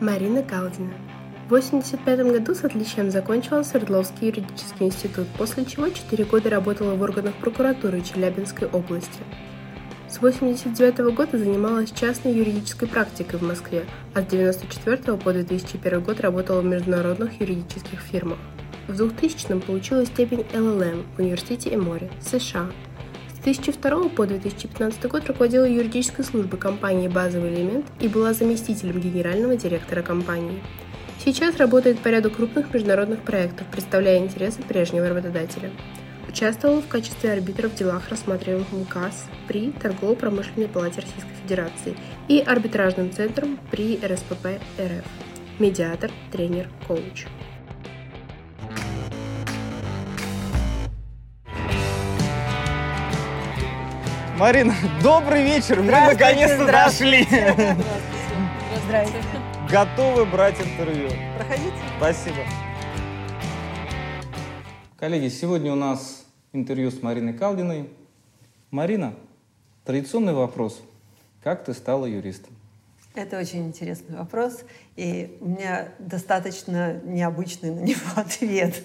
Марина Калдина. В 1985 году с отличием закончила Свердловский юридический институт, после чего 4 года работала в органах прокуратуры Челябинской области. С 1989 года занималась частной юридической практикой в Москве, а с 1994 по 2001 год работала в международных юридических фирмах. В 2000 получила степень LLM в Университете Эмори, США. С 2002 по 2015 год руководила юридической службой компании «Базовый элемент» и была заместителем генерального директора компании. Сейчас работает по ряду крупных международных проектов, представляя интересы прежнего работодателя. Участвовал в качестве арбитра в делах, рассматриваемых МКАС при Торгово-промышленной палате Российской Федерации и арбитражным центром при РСПП РФ. Медиатор, тренер, коуч. Марина, добрый вечер, мы наконец-то дошли. Здравствуйте. Готовы брать интервью. Проходите. Спасибо. Коллеги, сегодня у нас интервью с Мариной Калдиной. Марина, традиционный вопрос. Как ты стала юристом? Это очень интересный вопрос, и у меня достаточно необычный на него ответ.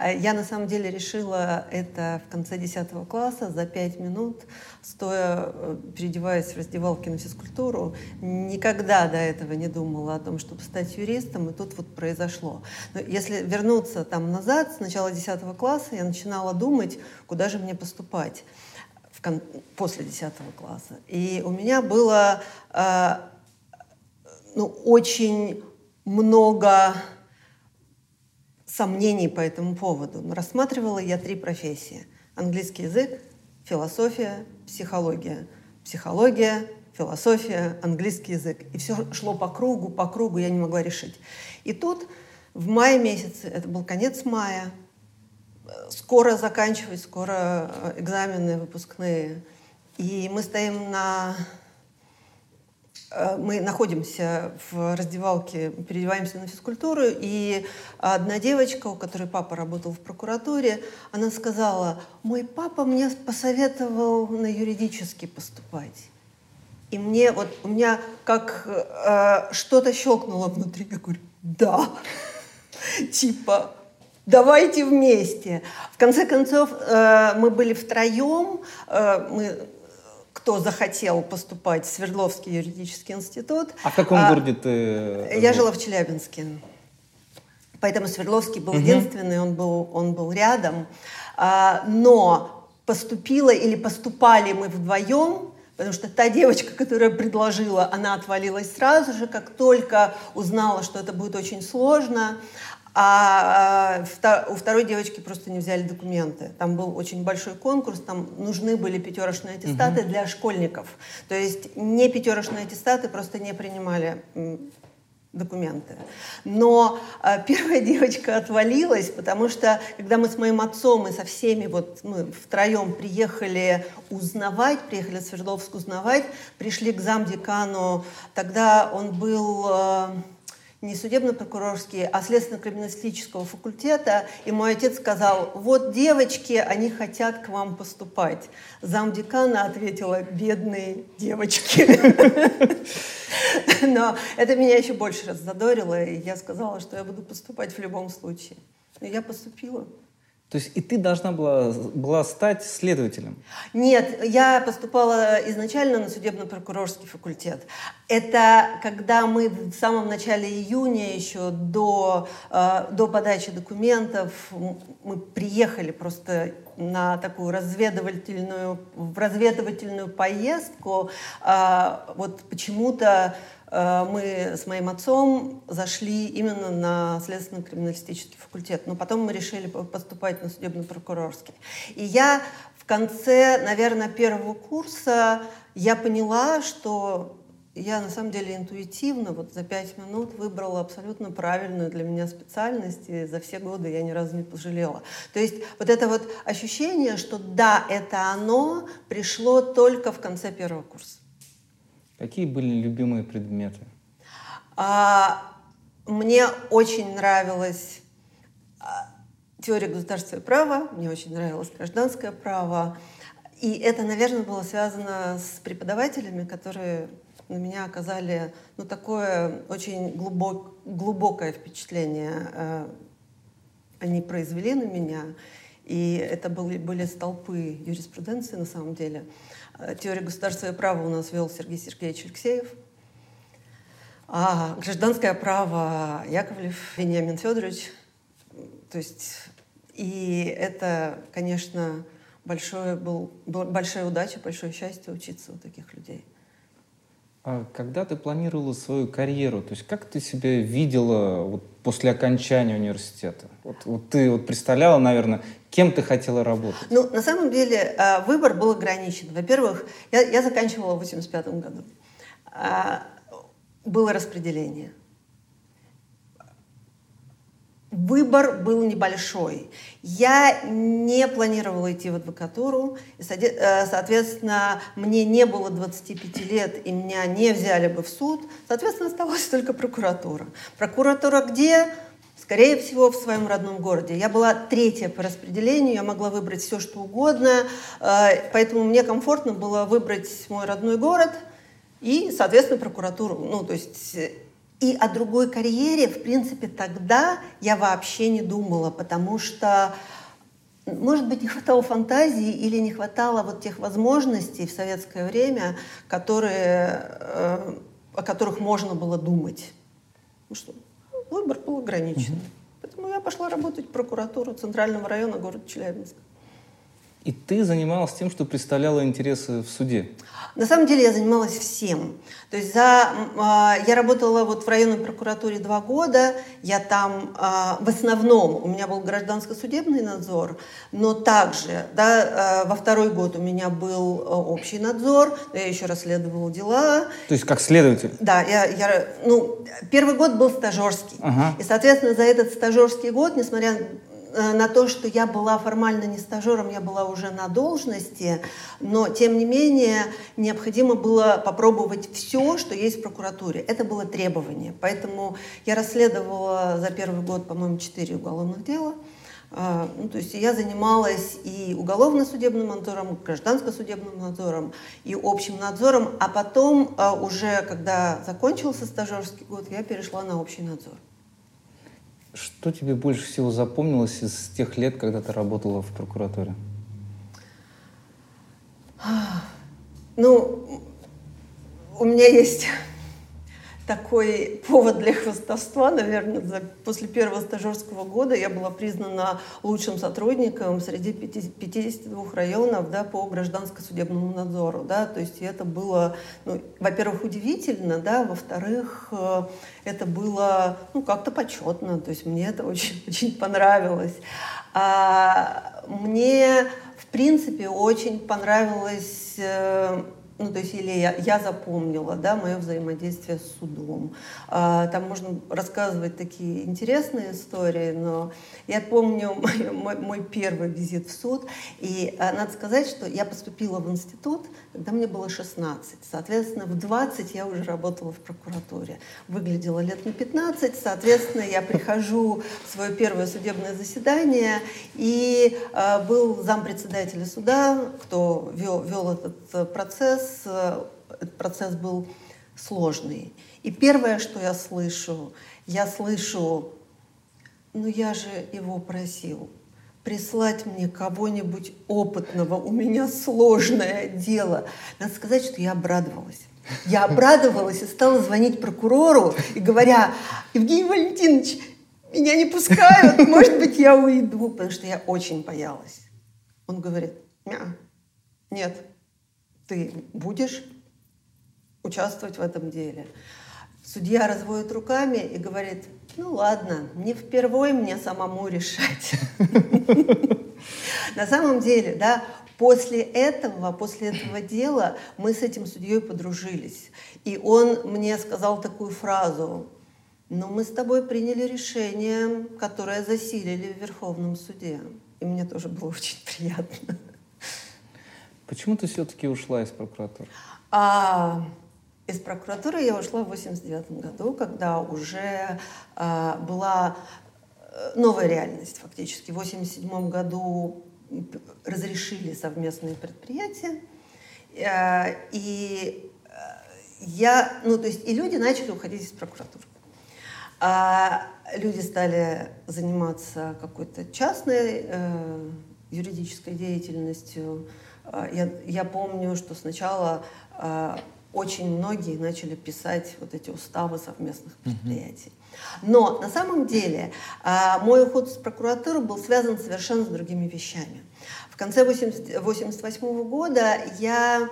Я на самом деле решила это в конце 10 класса за 5 минут, стоя, э, переодеваясь в раздевалке на физкультуру. Никогда до этого не думала о том, чтобы стать юристом, и тут вот произошло. Но если вернуться там назад, с начала 10 класса я начинала думать, куда же мне поступать в кон... после 10 класса. И у меня было э, ну, очень много сомнений по этому поводу. Но рассматривала я три профессии. Английский язык, философия, психология. Психология, философия, английский язык. И все шло по кругу, по кругу, я не могла решить. И тут в мае месяце, это был конец мая, скоро заканчивать, скоро э, экзамены выпускные. И мы стоим на мы находимся в раздевалке, переодеваемся на физкультуру, и одна девочка, у которой папа работал в прокуратуре, она сказала, мой папа мне посоветовал на юридически поступать. И мне вот, у меня как э, что-то щелкнуло внутри, я говорю, да, типа, давайте вместе. В конце концов, э, мы были втроем, э, мы кто захотел поступать в Свердловский юридический институт. А в каком а, городе ты? Я жила в Челябинске. Поэтому Свердловский был угу. единственный, он был, он был рядом. А, но поступила или поступали мы вдвоем, потому что та девочка, которая предложила, она отвалилась сразу же, как только узнала, что это будет очень сложно. А, а у второй девочки просто не взяли документы. Там был очень большой конкурс, там нужны были пятерочные аттестаты угу. для школьников. То есть не пятерочные аттестаты просто не принимали документы. Но э, первая девочка отвалилась, потому что когда мы с моим отцом и со всеми вот мы втроем приехали узнавать, приехали в Свердловск узнавать, пришли к замдекану, тогда он был э, не судебно-прокурорский, а следственно-криминалистического факультета. И мой отец сказал, вот девочки, они хотят к вам поступать. Замдекана ответила, бедные девочки. Но это меня еще больше раззадорило, и я сказала, что я буду поступать в любом случае. И я поступила. То есть и ты должна была, была стать следователем? Нет, я поступала изначально на судебно-прокурорский факультет. Это когда мы в самом начале июня еще до, э, до подачи документов мы приехали просто на такую разведывательную, в разведывательную поездку. Э, вот почему-то мы с моим отцом зашли именно на следственно-криминалистический факультет, но потом мы решили поступать на судебно-прокурорский. И я в конце, наверное, первого курса я поняла, что я на самом деле интуитивно вот за пять минут выбрала абсолютно правильную для меня специальность, и за все годы я ни разу не пожалела. То есть вот это вот ощущение, что да, это оно, пришло только в конце первого курса. Какие были любимые предметы? А, мне очень нравилась а, теория государственного права, мне очень нравилось гражданское право. И это, наверное, было связано с преподавателями, которые на меня оказали ну, такое очень глубок, глубокое впечатление. Э, они произвели на меня. И это были, были столпы юриспруденции на самом деле. Э, теорию государственного права у нас вел Сергей Сергеевич Алексеев. А гражданское право Яковлев Вениамин Федорович. То есть, и это, конечно, большое был, большая удача, большое счастье учиться у таких людей. А когда ты планировала свою карьеру, то есть как ты себя видела вот после окончания университета? Вот, вот ты вот представляла, наверное, кем ты хотела работать? Ну, на самом деле а, выбор был ограничен. Во-первых, я, я заканчивала в 85 году. А, было распределение. Выбор был небольшой. Я не планировала идти в адвокатуру. Э, соответственно, мне не было 25 лет, и меня не взяли бы в суд. Соответственно, оставалась только прокуратура. Прокуратура где? Скорее всего, в своем родном городе. Я была третья по распределению, я могла выбрать все, что угодно. Э, поэтому мне комфортно было выбрать мой родной город и, соответственно, прокуратуру. Ну, то есть и о другой карьере, в принципе, тогда я вообще не думала, потому что, может быть, не хватало фантазии или не хватало вот тех возможностей в советское время, которые, э, о которых можно было думать. Ну что, выбор был ограничен. Mm-hmm. Поэтому я пошла работать в прокуратуру Центрального района города Челябинска. И ты занималась тем, что представляла интересы в суде? На самом деле я занималась всем. То есть за, э, я работала вот в районной прокуратуре два года. Я там э, в основном у меня был гражданско-судебный надзор, но также да, э, во второй год у меня был общий надзор. Я еще расследовала дела. То есть как следователь? Да, я, я ну первый год был стажерский, ага. и соответственно за этот стажерский год, несмотря на то, что я была формально не стажером, я была уже на должности, но тем не менее необходимо было попробовать все, что есть в прокуратуре. Это было требование. Поэтому я расследовала за первый год, по-моему, четыре уголовных дела. А, ну, то есть я занималась и уголовно-судебным надзором, гражданско-судебным надзором, и общим надзором, а потом а, уже, когда закончился стажерский год, я перешла на общий надзор. Что тебе больше всего запомнилось из тех лет, когда ты работала в прокуратуре? Ну, у меня есть такой повод для хвастовства, наверное, за, после первого стажерского года я была признана лучшим сотрудником среди 52 районов да, по гражданско-судебному надзору. Да, то есть это было, ну, во-первых, удивительно, да, во-вторых, э, это было ну, как-то почетно, то есть мне это очень, очень понравилось. А мне, в принципе, очень понравилось э, ну, то есть или я, я запомнила, да, мое взаимодействие с судом. А, там можно рассказывать такие интересные истории, но я помню мой, мой, мой первый визит в суд, и а, надо сказать, что я поступила в институт, когда мне было 16. Соответственно, в 20 я уже работала в прокуратуре. Выглядела лет на 15, соответственно, я прихожу в свое первое судебное заседание, и а, был зампредседателя суда, кто вел, вел этот процесс, процесс, э, этот процесс был сложный. И первое, что я слышу, я слышу, ну я же его просил прислать мне кого-нибудь опытного, у меня сложное дело. Надо сказать, что я обрадовалась. Я обрадовалась и стала звонить прокурору и говоря, Евгений Валентинович, меня не пускают, может быть, я уйду, потому что я очень боялась. Он говорит, нет, ты будешь участвовать в этом деле. Судья разводит руками и говорит, ну ладно, не впервой мне самому решать. На самом деле, да, после этого, после этого дела мы с этим судьей подружились. И он мне сказал такую фразу, но мы с тобой приняли решение, которое засилили в Верховном суде. И мне тоже было очень приятно. Почему ты все-таки ушла из прокуратуры? А, из прокуратуры я ушла в 89 году, когда уже а, была э, новая реальность фактически. В 87 году разрешили совместные предприятия. Э, и я, ну, то есть и люди начали уходить из прокуратуры. А люди стали заниматься какой-то частной э, юридической деятельностью. А, я, я помню, что сначала э, очень многие начали писать вот эти уставы совместных предприятий. Но на самом деле э, мой уход из прокуратуры был связан совершенно с другими вещами. В конце 1988 года я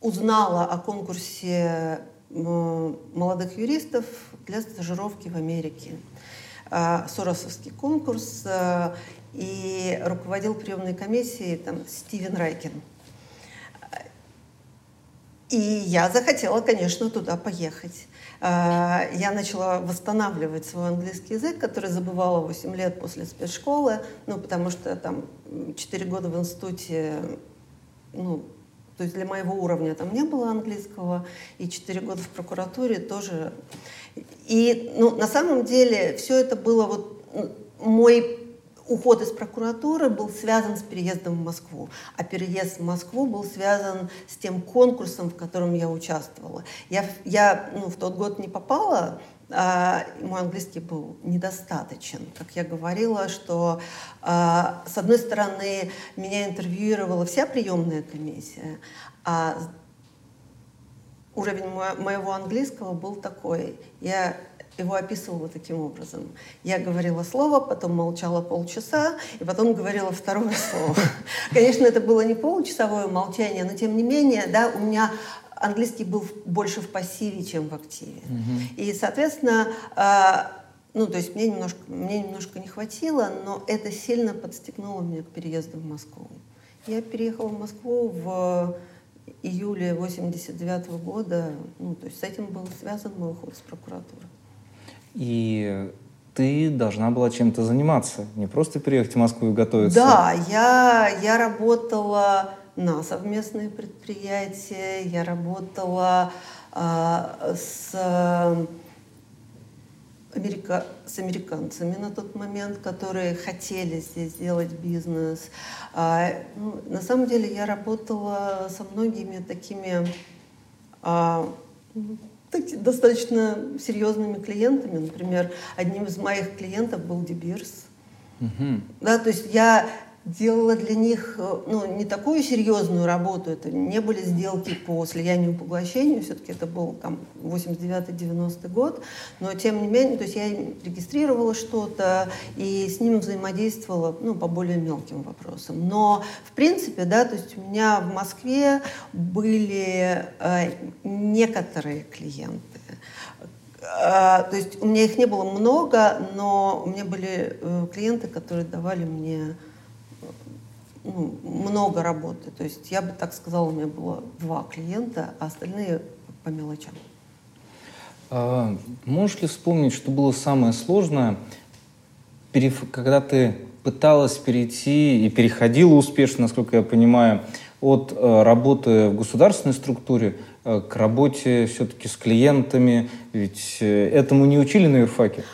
узнала о конкурсе молодых юристов для стажировки в Америке. А, Соросовский конкурс, а, и руководил приемной комиссией там, Стивен Райкин. И я захотела, конечно, туда поехать. А, я начала восстанавливать свой английский язык, который забывала 8 лет после спецшколы, ну, потому что там 4 года в институте, ну, то есть для моего уровня там не было английского, и 4 года в прокуратуре тоже и ну, на самом деле все это было вот мой уход из прокуратуры был связан с переездом в Москву, а переезд в Москву был связан с тем конкурсом, в котором я участвовала. Я, я ну, в тот год не попала, а мой английский был недостаточен. Как я говорила, что а, с одной стороны меня интервьюировала вся приемная комиссия, а уровень моего английского был такой. Я его описывала таким образом. Я говорила слово, потом молчала полчаса, и потом говорила второе слово. Конечно, это было не получасовое молчание, но тем не менее, да, у меня английский был больше в пассиве, чем в активе. И, соответственно, э, ну, то есть мне немножко, мне немножко не хватило, но это сильно подстегнуло меня к переезду в Москву. Я переехала в Москву в июле 89 -го года, ну, то есть с этим был связан мой уход с прокуратуры. И ты должна была чем-то заниматься, не просто приехать в Москву и готовиться. Да, я, я работала на совместные предприятия, я работала э, с америка... с американцами на тот момент, которые хотели здесь сделать бизнес. А, ну, на самом деле я работала со многими такими так, достаточно серьезными клиентами. Например, одним из моих клиентов был Дебирс. Угу. Да, то есть я делала для них э, ну, не такую серьезную работу, это не были сделки по слиянию и поглощению, все-таки это был там 89-90 год, но тем не менее, то есть я регистрировала что-то и с ним взаимодействовала ну, по более мелким вопросам. Но в принципе, да, то есть у меня в Москве были э, некоторые клиенты, э, то есть у меня их не было много, но у меня были э, клиенты, которые давали мне ну, много работы. То есть я бы так сказала, у меня было два клиента, а остальные по мелочам. А, можешь ли вспомнить, что было самое сложное, когда ты пыталась перейти и переходила успешно, насколько я понимаю, от э, работы в государственной структуре э, к работе все-таки с клиентами? Ведь э, этому не учили на юрфаке?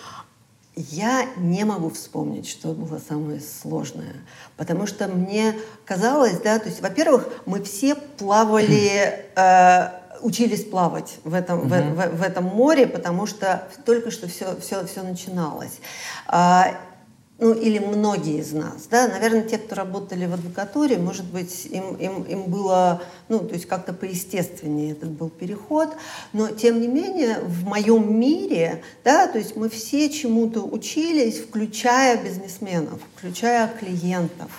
Я не могу вспомнить, что было самое сложное, потому что мне казалось, да, то есть, во-первых, мы все плавали, э, учились плавать в этом, в, в, в этом море, потому что только что все, все, все начиналось. А, ну или многие из нас, да, наверное, те, кто работали в адвокатуре, может быть, им, им, им было, ну, то есть как-то поестественнее этот был переход, но тем не менее в моем мире, да, то есть мы все чему-то учились, включая бизнесменов, включая клиентов.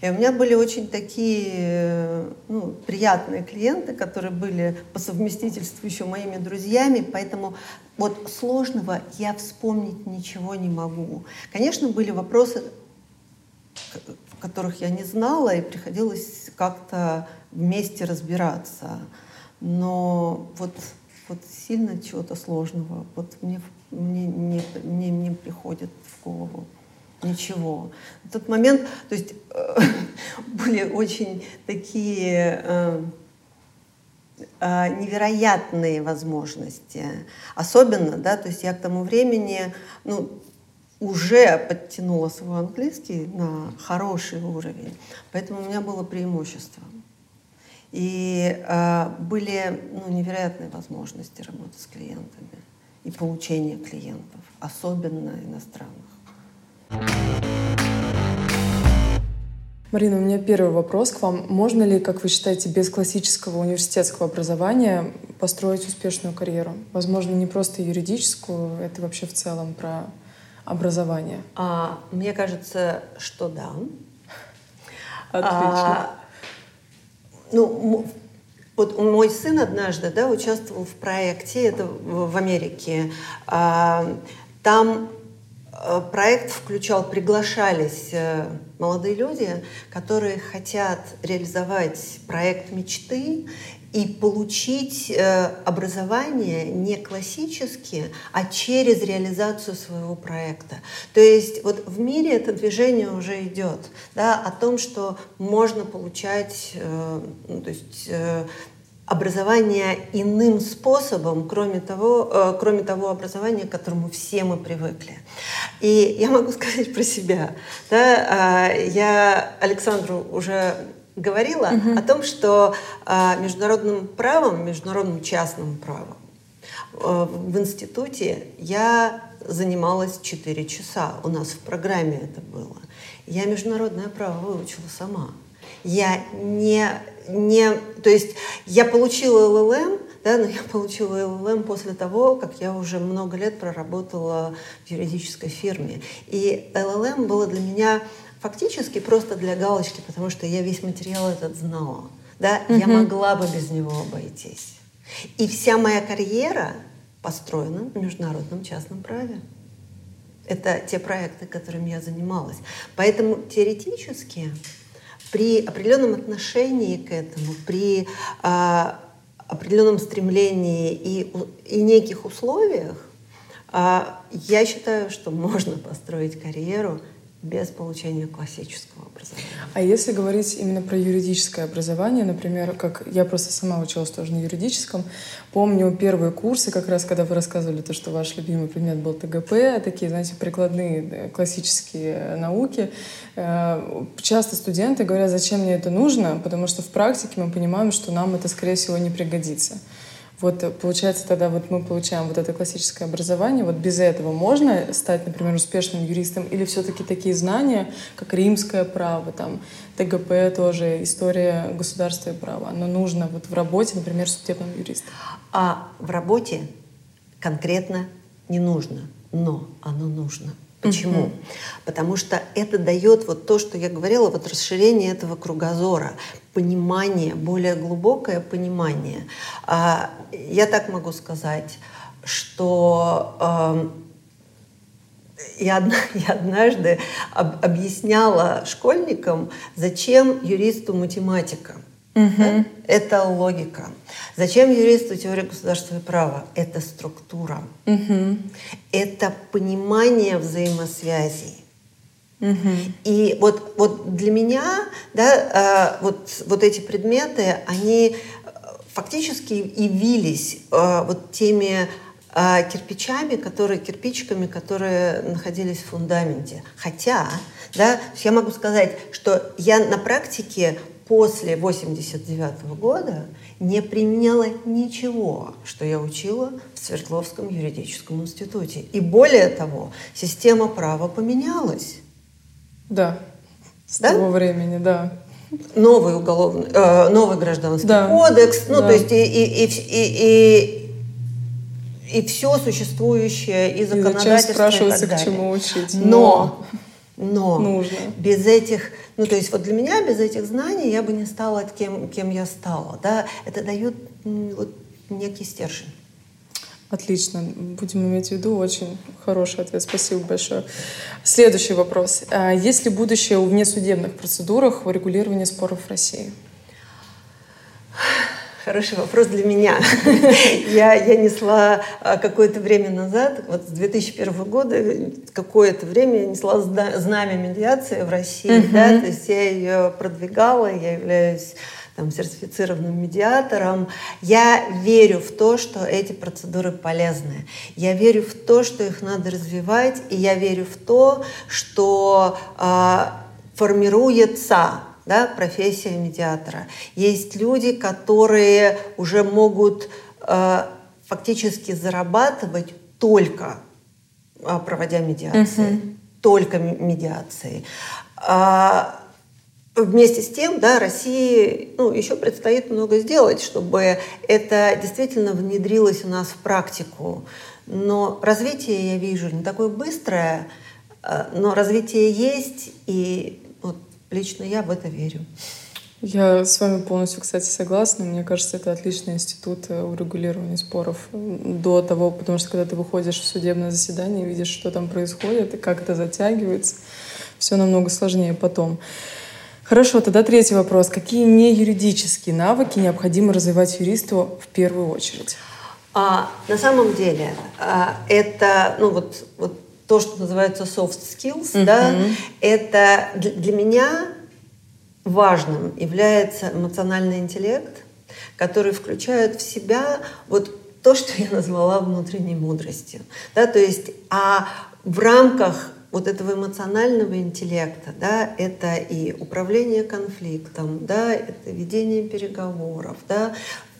И у меня были очень такие ну, приятные клиенты, которые были по совместительству еще моими друзьями, поэтому вот сложного я вспомнить ничего не могу. Конечно, были вопросы, в которых я не знала, и приходилось как-то вместе разбираться. Но вот, вот сильно чего-то сложного вот мне, мне, мне, мне, мне приходит в голову ничего. В тот момент, то есть э, были очень такие э, невероятные возможности. Особенно, да, то есть я к тому времени, ну, уже подтянула свой английский на хороший уровень, поэтому у меня было преимущество. И э, были ну, невероятные возможности работы с клиентами и получения клиентов, особенно иностранных. Марина, у меня первый вопрос к вам. Можно ли, как вы считаете, без классического университетского образования построить успешную карьеру? Возможно, не просто юридическую, это вообще в целом про образование. А, мне кажется, что да. Отлично. А, ну, вот мой сын однажды да, участвовал в проекте, это в Америке. А, там проект включал, приглашались э, молодые люди, которые хотят реализовать проект мечты и получить э, образование не классически, а через реализацию своего проекта. То есть вот в мире это движение уже идет, да, о том, что можно получать, ну, то есть образование иным способом, кроме того, э, кроме того образования, к которому все мы привыкли. И я могу сказать про себя. Да, э, я Александру уже говорила угу. о том, что э, международным правом, международным частным правом э, в институте я занималась 4 часа. У нас в программе это было. Я международное право выучила сама. Я не не, то есть я получила ЛЛМ, да, но я получила ЛЛМ после того, как я уже много лет проработала в юридической фирме. И ЛЛМ было для меня фактически просто для галочки, потому что я весь материал этот знала. Да? Угу. Я могла бы без него обойтись. И вся моя карьера построена в международном частном праве. Это те проекты, которыми я занималась. Поэтому теоретически при определенном отношении к этому, при а, определенном стремлении и, и неких условиях, а, я считаю, что можно построить карьеру без получения классического образования. А если говорить именно про юридическое образование, например, как я просто сама училась тоже на юридическом, помню первые курсы, как раз когда вы рассказывали то, что ваш любимый предмет был ТГП, такие, знаете, прикладные классические науки, э, часто студенты говорят, зачем мне это нужно, потому что в практике мы понимаем, что нам это, скорее всего, не пригодится. Вот э, получается тогда вот мы получаем вот это классическое образование. Вот без этого можно стать, например, успешным юристом? Или все-таки такие знания, как римское право, там, ТГП тоже, история государства и права, оно нужно вот в работе, например, судебным юристом? А в работе конкретно не нужно, но оно нужно. Почему? Угу. Потому что это дает вот то, что я говорила, вот расширение этого кругозора, понимание, более глубокое понимание. А, я так могу сказать, что э, я, я однажды об, объясняла школьникам, зачем юристу математика. Угу. Да? Это логика. Зачем юристу теория государства и права? Это структура. Угу. Это понимание взаимосвязей. Угу. И вот, вот для меня да, э, вот, вот эти предметы, они фактически явились э, вот теми э, кирпичами, которые, кирпичиками, которые находились в фундаменте. Хотя, да, я могу сказать, что я на практике после 89 года не применяла ничего, что я учила в Свердловском юридическом институте. И более того, система права поменялась. Да, с да? того времени, да. Новый уголовный, э, новый гражданский да. кодекс, ну да. то есть и, и, и, и, и, и все существующее, и законодательство. И спрашивается, и к чему учить. Но, но, но нужно. без этих ну, то есть вот для меня без этих знаний я бы не стала кем, кем я стала. Да? Это дает вот, некий стержень. Отлично. Будем иметь в виду. Очень хороший ответ. Спасибо большое. Следующий вопрос. А есть ли будущее у внесудебных процедурах в регулировании споров в России? Хороший вопрос для меня. я, я несла а, какое-то время назад, вот с 2001 года, какое-то время я несла знамя медиации в России, uh-huh. да, то есть я ее продвигала, я являюсь там, сертифицированным медиатором. Я верю в то, что эти процедуры полезны. Я верю в то, что их надо развивать, и я верю в то, что э, формируется да, профессия медиатора. Есть люди, которые уже могут э, фактически зарабатывать только э, проводя медиации, угу. только медиацией. А, Вместе с тем, да, России ну, еще предстоит много сделать, чтобы это действительно внедрилось у нас в практику. Но развитие, я вижу, не такое быстрое, э, но развитие есть, и лично я в это верю. Я с вами полностью, кстати, согласна. Мне кажется, это отличный институт э, урегулирования споров до того, потому что когда ты выходишь в судебное заседание, видишь, что там происходит и как это затягивается, все намного сложнее потом. Хорошо, тогда третий вопрос. Какие не юридические навыки необходимо развивать юристу в первую очередь? А, на самом деле а, это ну, вот, вот то, что называется soft skills, uh-huh. да, это для, для меня важным является эмоциональный интеллект, который включает в себя вот то, что я назвала внутренней мудростью. Да, то есть, а в рамках вот этого эмоционального интеллекта, да, это и управление конфликтом, да, это ведение переговоров, да,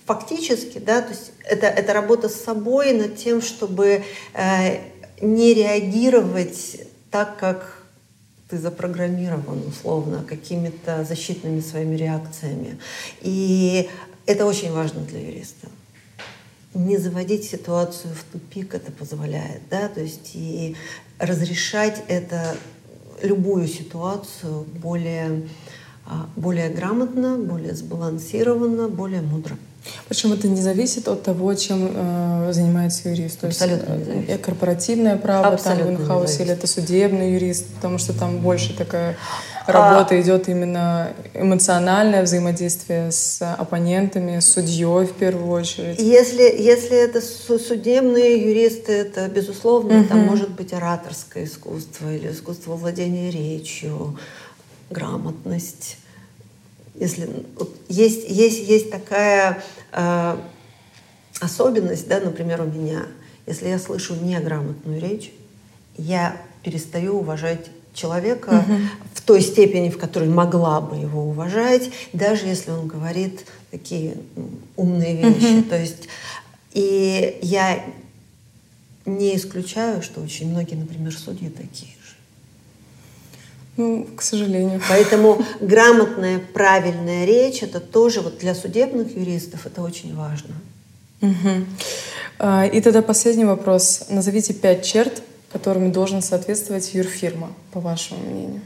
фактически, да, то есть это, это работа с собой над тем, чтобы э, не реагировать так, как ты запрограммирован, условно, какими-то защитными своими реакциями. И это очень важно для юриста. Не заводить ситуацию в тупик это позволяет, да, то есть и разрешать это, любую ситуацию более, а, более грамотно, более сбалансированно, более мудро. Причем это не зависит от того, чем э, занимается юрист. То Абсолютно есть, не зависит. корпоративное право Абсолютно там в инхаусе или это судебный юрист, потому что там больше такая работа а... идет именно эмоциональное взаимодействие с оппонентами, с судьей в первую очередь. Если, если это судебные юристы, это безусловно, угу. там может быть ораторское искусство или искусство владения речью, грамотность если есть, есть, есть такая э, особенность, да, например, у меня, если я слышу неграмотную речь, я перестаю уважать человека угу. в той степени, в которой могла бы его уважать, даже если он говорит такие умные вещи. Угу. То есть, и я не исключаю, что очень многие, например, судьи такие. Ну, к сожалению. Поэтому грамотная, правильная речь это тоже вот для судебных юристов это очень важно. Угу. И тогда последний вопрос. Назовите пять черт, которыми должен соответствовать юрфирма, по вашему мнению.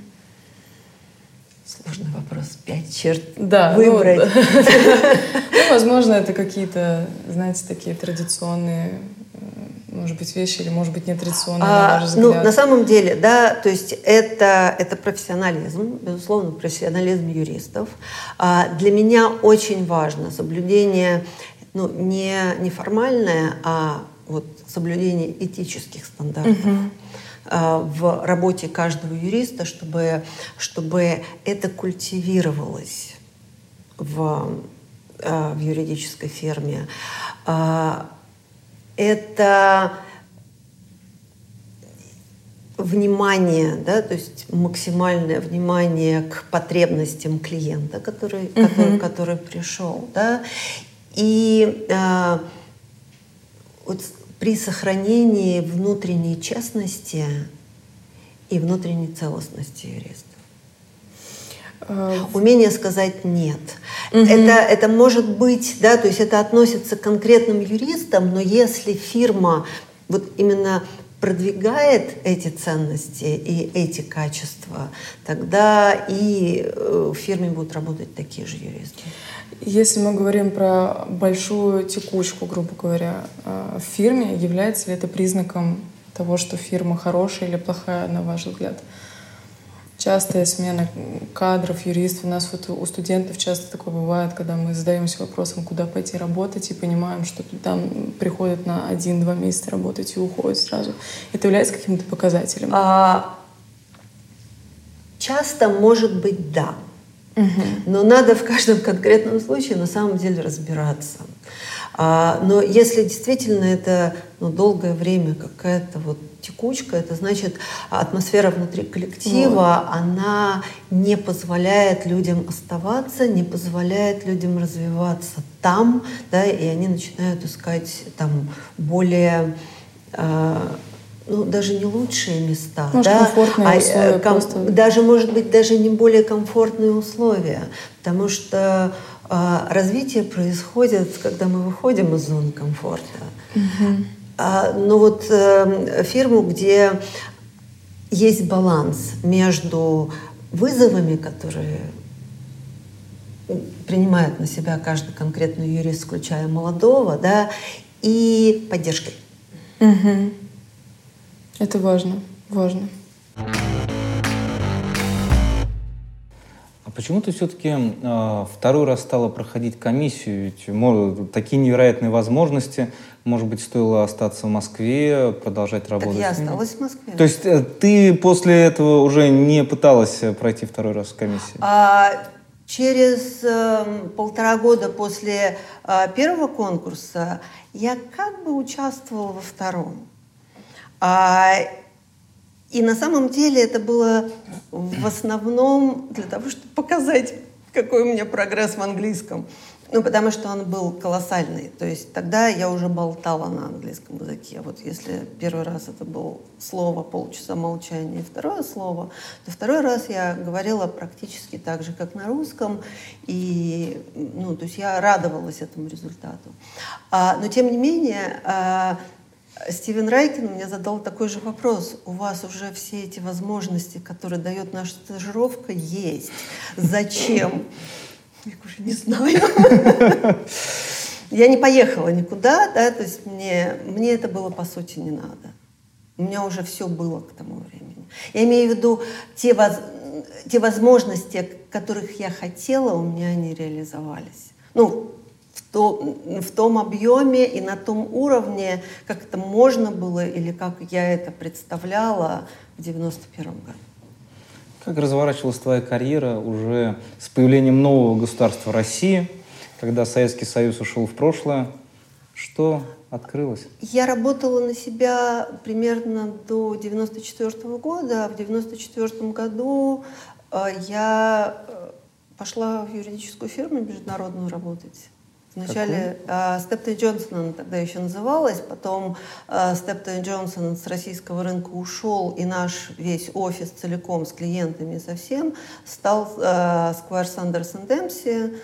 Сложный вопрос. Пять черт да, ну, выбрать. Ну, возможно, это какие-то, знаете, такие традиционные может быть, вещи или, может быть, нетрадиционные, а, на ваш взгляд? Ну, на самом деле, да, то есть это, это профессионализм, безусловно, профессионализм юристов. А, для меня очень важно соблюдение, ну, не, не формальное, а вот соблюдение этических стандартов. Угу в работе каждого юриста, чтобы, чтобы это культивировалось в, а, в юридической фирме. Это внимание, да, то есть максимальное внимание к потребностям клиента, который, uh-huh. который, который пришел, да, и э, вот при сохранении внутренней честности и внутренней целостности юриста. Uh, Умение сказать нет. Угу. Это, это может быть, да, то есть это относится к конкретным юристам, но если фирма вот именно продвигает эти ценности и эти качества, тогда и э, в фирме будут работать такие же юристы. Если мы говорим про большую текучку, грубо говоря, э, в фирме, является ли это признаком того, что фирма хорошая или плохая, на ваш взгляд? Частая смена кадров, юристов. У нас вот у студентов часто такое бывает, когда мы задаемся вопросом, куда пойти работать, и понимаем, что там приходят на один-два месяца работать и уходят сразу. Это является каким-то показателем? А, часто может быть да. Угу. Но надо в каждом конкретном случае на самом деле разбираться. А, но если действительно это ну, долгое время какая-то вот текучка, это значит атмосфера внутри коллектива, вот. она не позволяет людям оставаться, не позволяет людям развиваться там, да, и они начинают искать там более э, ну, даже не лучшие места, может, да, а, условия ком, просто... даже, может быть, даже не более комфортные условия, потому что а, развитие происходит, когда мы выходим из зоны комфорта. Угу. А, но ну вот а, фирму, где есть баланс между вызовами, которые принимает на себя каждый конкретный юрист, включая молодого, да, и поддержкой. Угу. Это важно, важно. Почему ты все-таки э, а, второй раз стала проходить комиссию? Ведь может, такие невероятные возможности. Может быть, стоило остаться в Москве, продолжать работать? Так я осталась в Москве. То есть э, ты после этого уже не пыталась пройти второй раз комиссию? А, через э, полтора года после э, первого конкурса я как бы участвовала во втором. А, и на самом деле это было в основном для того, чтобы показать, какой у меня прогресс в английском. Ну, потому что он был колоссальный. То есть тогда я уже болтала на английском языке. Вот если первый раз это было слово, полчаса молчания, и второе слово, то второй раз я говорила практически так же, как на русском. И, ну, то есть я радовалась этому результату. А, но, тем не менее, а, Стивен Райкин мне задал такой же вопрос. У вас уже все эти возможности, которые дает наша стажировка, есть. Зачем? Я уже не знаю. Я не поехала никуда, да, то есть мне, мне это было по сути не надо. У меня уже все было к тому времени. Я имею в виду те, воз, те возможности, которых я хотела, у меня не реализовались. Ну, то, в том объеме и на том уровне, как это можно было или как я это представляла в 91 году. Как разворачивалась твоя карьера уже с появлением нового государства России, когда Советский Союз ушел в прошлое? Что открылось? Я работала на себя примерно до 94 года. А в 94 году э, я э, пошла в юридическую фирму международную работать. Вначале Стептон Джонсон тогда еще называлась, потом Стептон Джонсон с российского рынка ушел, и наш весь офис целиком с клиентами совсем стал Square Sanders Dempsey.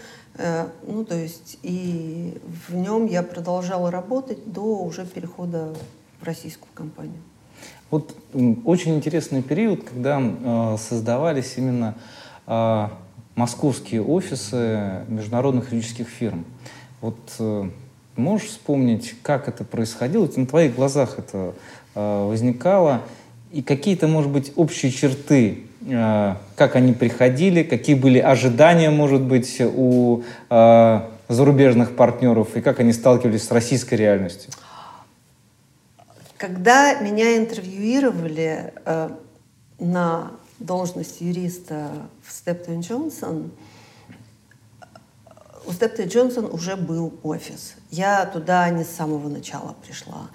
Ну, то есть, и в нем я продолжала работать до уже перехода в российскую компанию. Вот очень интересный период, когда э, создавались именно э, московские офисы международных юридических фирм. Вот э, можешь вспомнить, как это происходило? На твоих глазах это э, возникало? И какие-то, может быть, общие черты, э, как они приходили, какие были ожидания, может быть, у э, зарубежных партнеров, и как они сталкивались с российской реальностью? Когда меня интервьюировали э, на должность юриста в Стептон Джонсон, у Степта Джонсон уже был офис. Я туда не с самого начала пришла.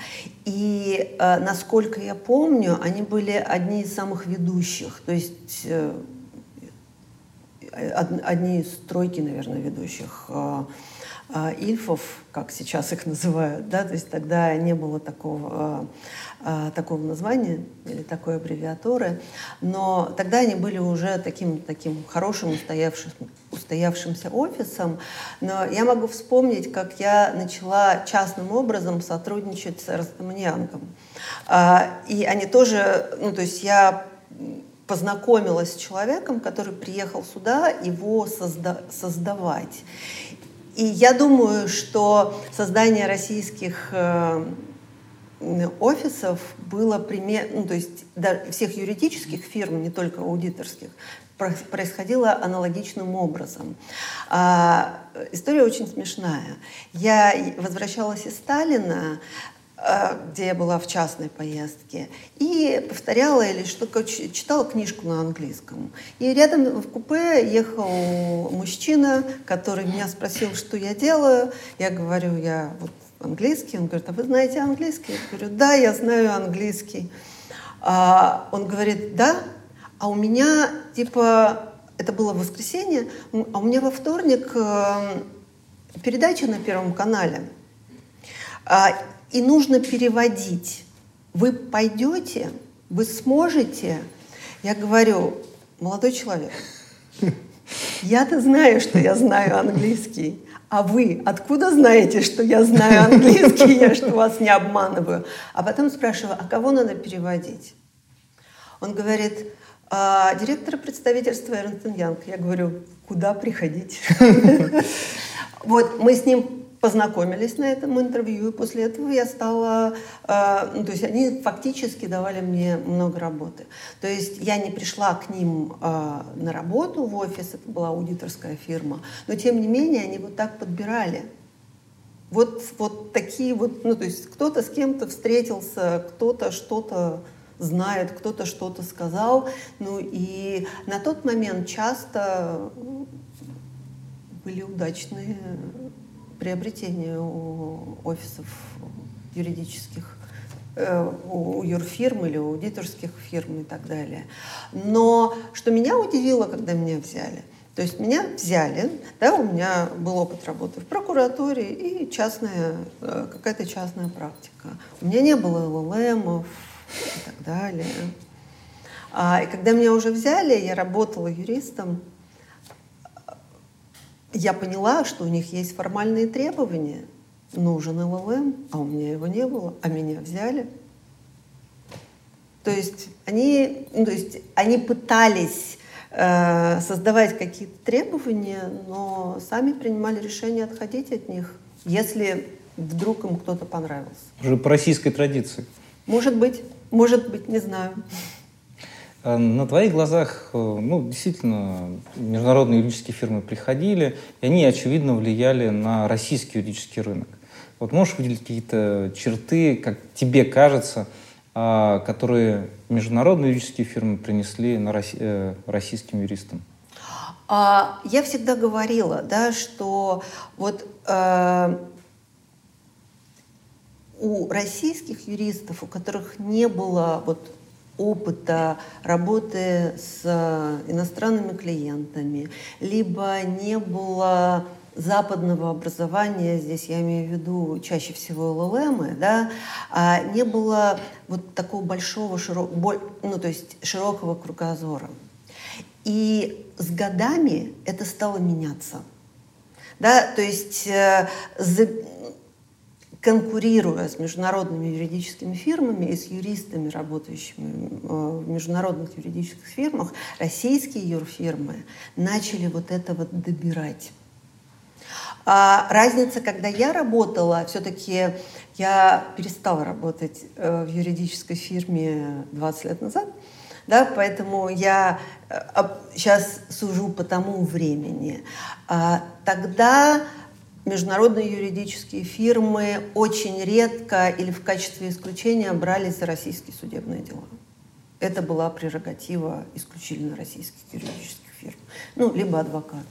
И, э, насколько я помню, они были одни из самых ведущих. То есть э, одни из тройки, наверное, ведущих э, э, ильфов, как сейчас их называют. Да? То есть тогда не было такого... Э, а, такого названия или такой аббревиатуры, но тогда они были уже таким, таким хорошим устоявшим, устоявшимся офисом. Но я могу вспомнить, как я начала частным образом сотрудничать с Янгом. А, и они тоже, ну то есть я познакомилась с человеком, который приехал сюда его созда создавать. И я думаю, что создание российских э, офисов было пример, ну, то есть да, всех юридических фирм, не только аудиторских, происходило аналогичным образом. А, история очень смешная. Я возвращалась из Сталина, где я была в частной поездке, и повторяла или что-то, читала книжку на английском. И рядом в купе ехал мужчина, который меня спросил, что я делаю. Я говорю, я вот английский. Он говорит, а вы знаете английский? Я говорю, да, я знаю английский. А, он говорит, да, а у меня, типа, это было воскресенье, а у меня во вторник э, передача на Первом канале, а, и нужно переводить. Вы пойдете, вы сможете? Я говорю, молодой человек, я-то знаю, что я знаю английский. А вы откуда знаете, что я знаю английский, я что вас не обманываю? А потом спрашиваю, а кого надо переводить? Он говорит, а, директора представительства Эрнст Янг. Я говорю, куда приходить? Вот мы с ним познакомились на этом интервью, и после этого я стала, э, ну, то есть они фактически давали мне много работы. То есть я не пришла к ним э, на работу в офис, это была аудиторская фирма, но тем не менее они вот так подбирали. Вот, вот такие вот, ну то есть кто-то с кем-то встретился, кто-то что-то знает, кто-то что-то сказал. Ну и на тот момент часто были удачные приобретения у офисов юридических, э, у юрфирм или у аудиторских фирм и так далее. Но что меня удивило, когда меня взяли, то есть меня взяли, да, у меня был опыт работы в прокуратуре и частная, э, какая-то частная практика. У меня не было ЛЛМов, и так далее. А, и когда меня уже взяли, я работала юристом, я поняла, что у них есть формальные требования. Нужен ЛЛМ, а у меня его не было, а меня взяли. То есть они, ну, то есть они пытались э, создавать какие-то требования, но сами принимали решение отходить от них, если вдруг им кто-то понравился. Уже по российской традиции. Может быть. Может быть, не знаю. Э, на твоих глазах, э, ну, действительно, международные юридические фирмы приходили, и они, очевидно, влияли на российский юридический рынок. Вот можешь выделить какие-то черты, как тебе кажется, а, которые международные юридические фирмы принесли на э, российским юристам? А, я всегда говорила, да, что вот у российских юристов, у которых не было вот опыта работы с иностранными клиентами, либо не было западного образования, здесь я имею в виду чаще всего ЛЛМ, да, а не было вот такого большого, широ, ну, то есть широкого кругозора. И с годами это стало меняться. Да, то есть э, конкурируя с международными юридическими фирмами и с юристами, работающими э, в международных юридических фирмах, российские юрфирмы начали вот это вот добирать. А разница, когда я работала, все-таки я перестала работать э, в юридической фирме 20 лет назад, да, поэтому я сейчас э, сужу по тому времени. А тогда международные юридические фирмы очень редко или в качестве исключения брались за российские судебные дела. Это была прерогатива исключительно российских юридических фирм, ну, либо адвокатов.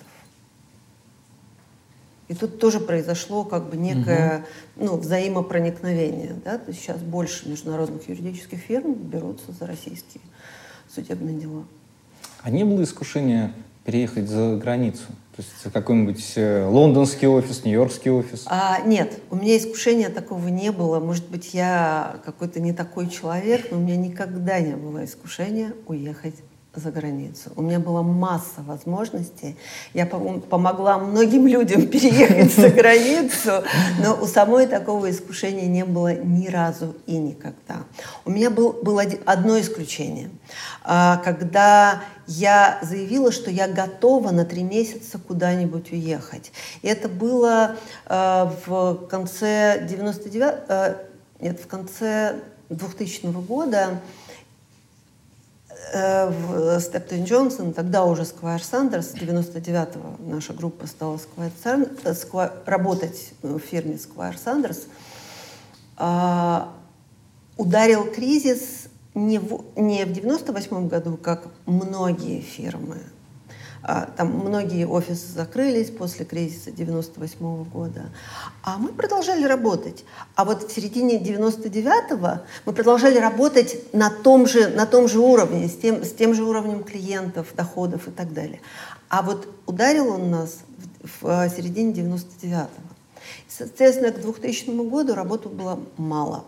И тут тоже произошло как бы некое угу. ну, взаимопроникновение. Да? То есть сейчас больше международных юридических фирм берутся за российские судебные дела. А не было искушения переехать за границу? То есть какой-нибудь э, лондонский офис, нью-йоркский офис? А, нет, у меня искушения такого не было. Может быть, я какой-то не такой человек, но у меня никогда не было искушения уехать за границу. У меня была масса возможностей. Я помогла многим людям переехать за границу, но у самой такого искушения не было ни разу и никогда. У меня был, было одно исключение. А, когда я заявила, что я готова на три месяца куда-нибудь уехать. И это было а, в конце 99 а, нет, в конце 2000 года Э, в Стептон Джонсон, тогда уже Сквайр Сандерс, 99-го наша группа стала Сквайр, Сквайр, работать в фирме Сквайр Сандерс, ударил кризис не в, не в 98 году, как многие фирмы, А, там многие офисы закрылись после кризиса 98 года. А мы продолжали работать. А вот в середине 99-го мы продолжали работать на том же, на том же уровне, с тем, с тем же уровнем клиентов, доходов и так далее. А вот ударил он нас в, в а, середине 99-го. Соответственно, к 2000 году работы было мало.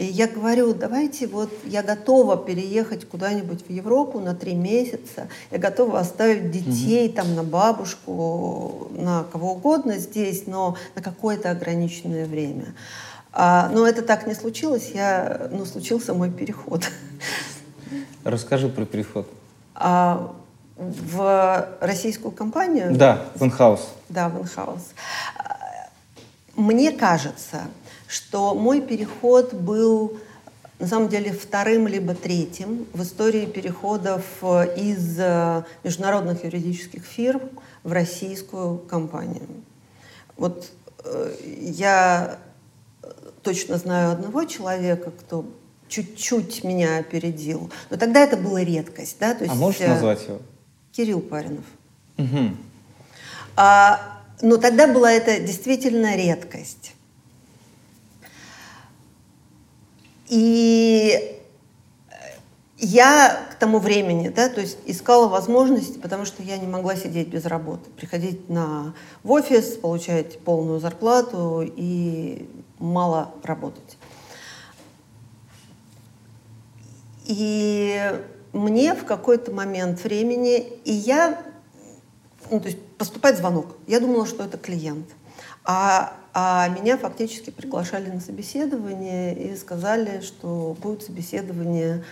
И я говорю, давайте вот я готова переехать куда-нибудь в Европу на три месяца, я готова оставить детей угу. там на бабушку, на кого угодно здесь, но на какое-то ограниченное время. А, но это так не случилось, я, ну, случился мой переход. Расскажи про переход. А, в российскую компанию? Да, в in-house. Да, в in-house. Мне кажется, что мой переход был на самом деле вторым либо третьим в истории переходов э, из э, международных юридических фирм в российскую компанию. Вот э, я точно знаю одного человека, кто чуть-чуть меня опередил. Но тогда это была редкость. Да? То а есть, а можешь назвать его? Кирилл Паринов. Угу. А, но тогда была это действительно редкость. И я к тому времени, да, то есть искала возможности, потому что я не могла сидеть без работы, приходить на, в офис, получать полную зарплату и мало работать. И мне в какой-то момент времени, и я, ну, то есть поступает звонок, я думала, что это клиент. А а меня фактически приглашали на собеседование и сказали, что будет собеседование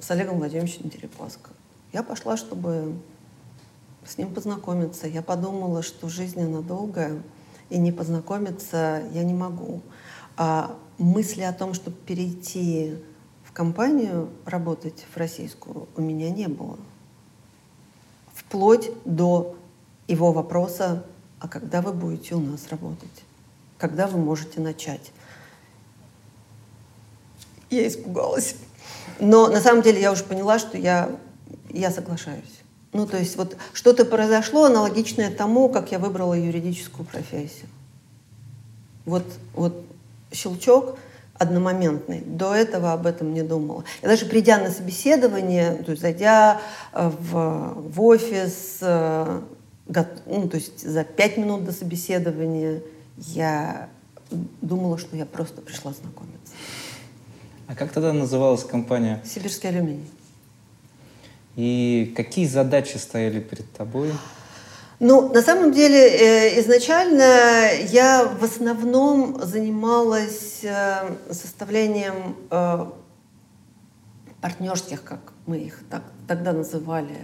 с Олегом Владимировичем Дерипаско. Я пошла, чтобы с ним познакомиться. Я подумала, что жизнь она долгая, и не познакомиться я не могу. А мысли о том, чтобы перейти в компанию, работать в российскую, у меня не было. Вплоть до его вопроса, а когда вы будете у нас работать? Когда вы можете начать. Я испугалась. Но на самом деле я уже поняла, что я, я соглашаюсь. Ну, то есть вот что-то произошло аналогичное тому, как я выбрала юридическую профессию. Вот, вот щелчок одномоментный. До этого об этом не думала. Я даже придя на собеседование, то есть зайдя э, в, в офис, э, ну, то есть за пять минут до собеседования я думала, что я просто пришла знакомиться. А как тогда называлась компания? Сибирский алюминий. И какие задачи стояли перед тобой? Ну, на самом деле, э, изначально я в основном занималась э, составлением э, партнерских, как мы их так, тогда называли,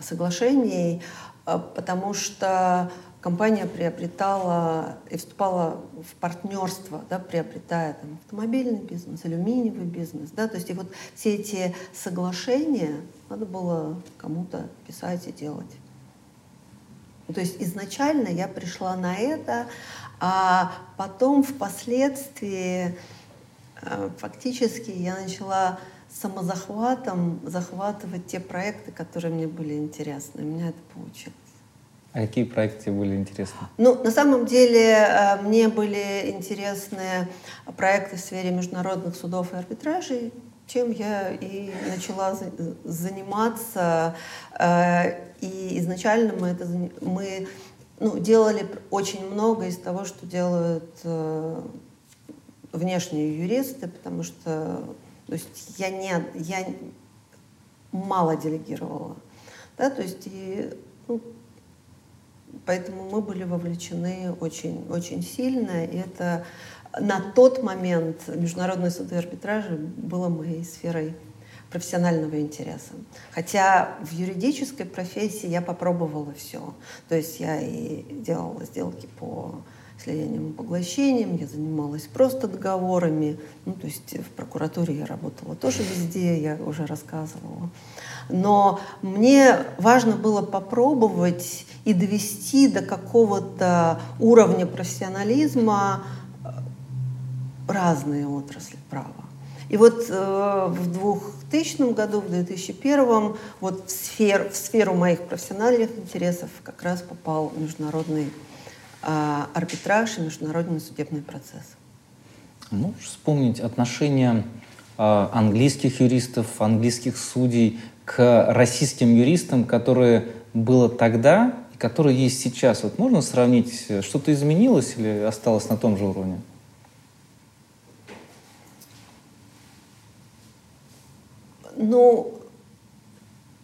соглашений, потому что компания приобретала и вступала в партнерство, да, приобретая там, автомобильный бизнес, алюминиевый бизнес. Да, то есть и вот все эти соглашения надо было кому-то писать и делать. То есть изначально я пришла на это, а потом впоследствии э, фактически я начала самозахватом захватывать те проекты, которые мне были интересны. У меня это получилось. А какие проекты были интересны? Ну, на самом деле, э, мне были интересны проекты в сфере международных судов и арбитражей, чем я и начала заниматься. Э, и изначально мы, это, мы ну, делали очень много из того, что делают э, внешние юристы, потому что то есть я, не, я мало делегировала. Да, то есть и, Поэтому мы были вовлечены очень, очень сильно. И это на тот момент международные суды и арбитражи было моей сферой профессионального интереса. Хотя в юридической профессии я попробовала все. То есть я и делала сделки по слиянием и поглощением, я занималась просто договорами. Ну, то есть в прокуратуре я работала тоже везде, я уже рассказывала. Но мне важно было попробовать и довести до какого-то уровня профессионализма э, разные отрасли права. И вот э, в 2000 году, в 2001, вот в, сфер, в сферу моих профессиональных интересов как раз попал международный э, арбитраж и международный судебный процесс. Можешь вспомнить отношения э, английских юристов, английских судей к российским юристам, которые было тогда и которые есть сейчас? Вот можно сравнить, что-то изменилось или осталось на том же уровне? Ну,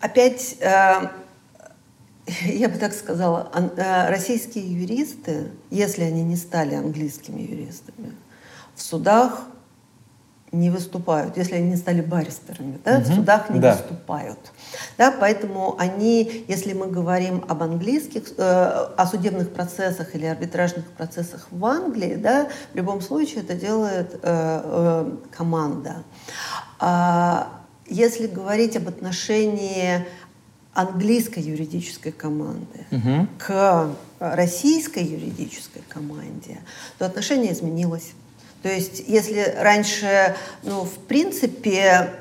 опять, э, я бы так сказала, э, российские юристы, если они не стали английскими юристами, в судах не выступают, если они не стали баристерами, да, угу. в судах не да. выступают. Да, поэтому они, если мы говорим об английских, э, о судебных процессах или арбитражных процессах в Англии, да, в любом случае это делает э, э, команда. А если говорить об отношении английской юридической команды угу. к российской юридической команде, то отношение изменилось. То есть, если раньше, ну, в принципе,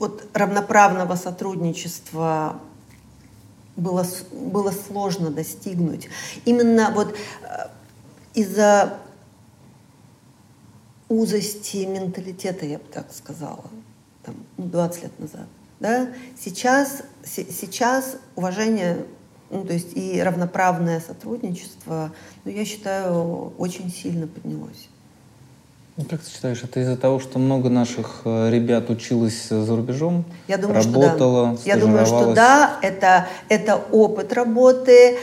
вот равноправного сотрудничества было, было сложно достигнуть. Именно вот э, из-за узости менталитета, я бы так сказала, там, 20 ну, лет назад. Да? Сейчас, сейчас уважение ну, то есть и равноправное сотрудничество, ну, я считаю, очень сильно поднялось. Ну, как ты считаешь, это из-за того, что много наших э, ребят училось за рубежом? Я думаю, работала, что да. Я думаю, что да, это, это опыт работы,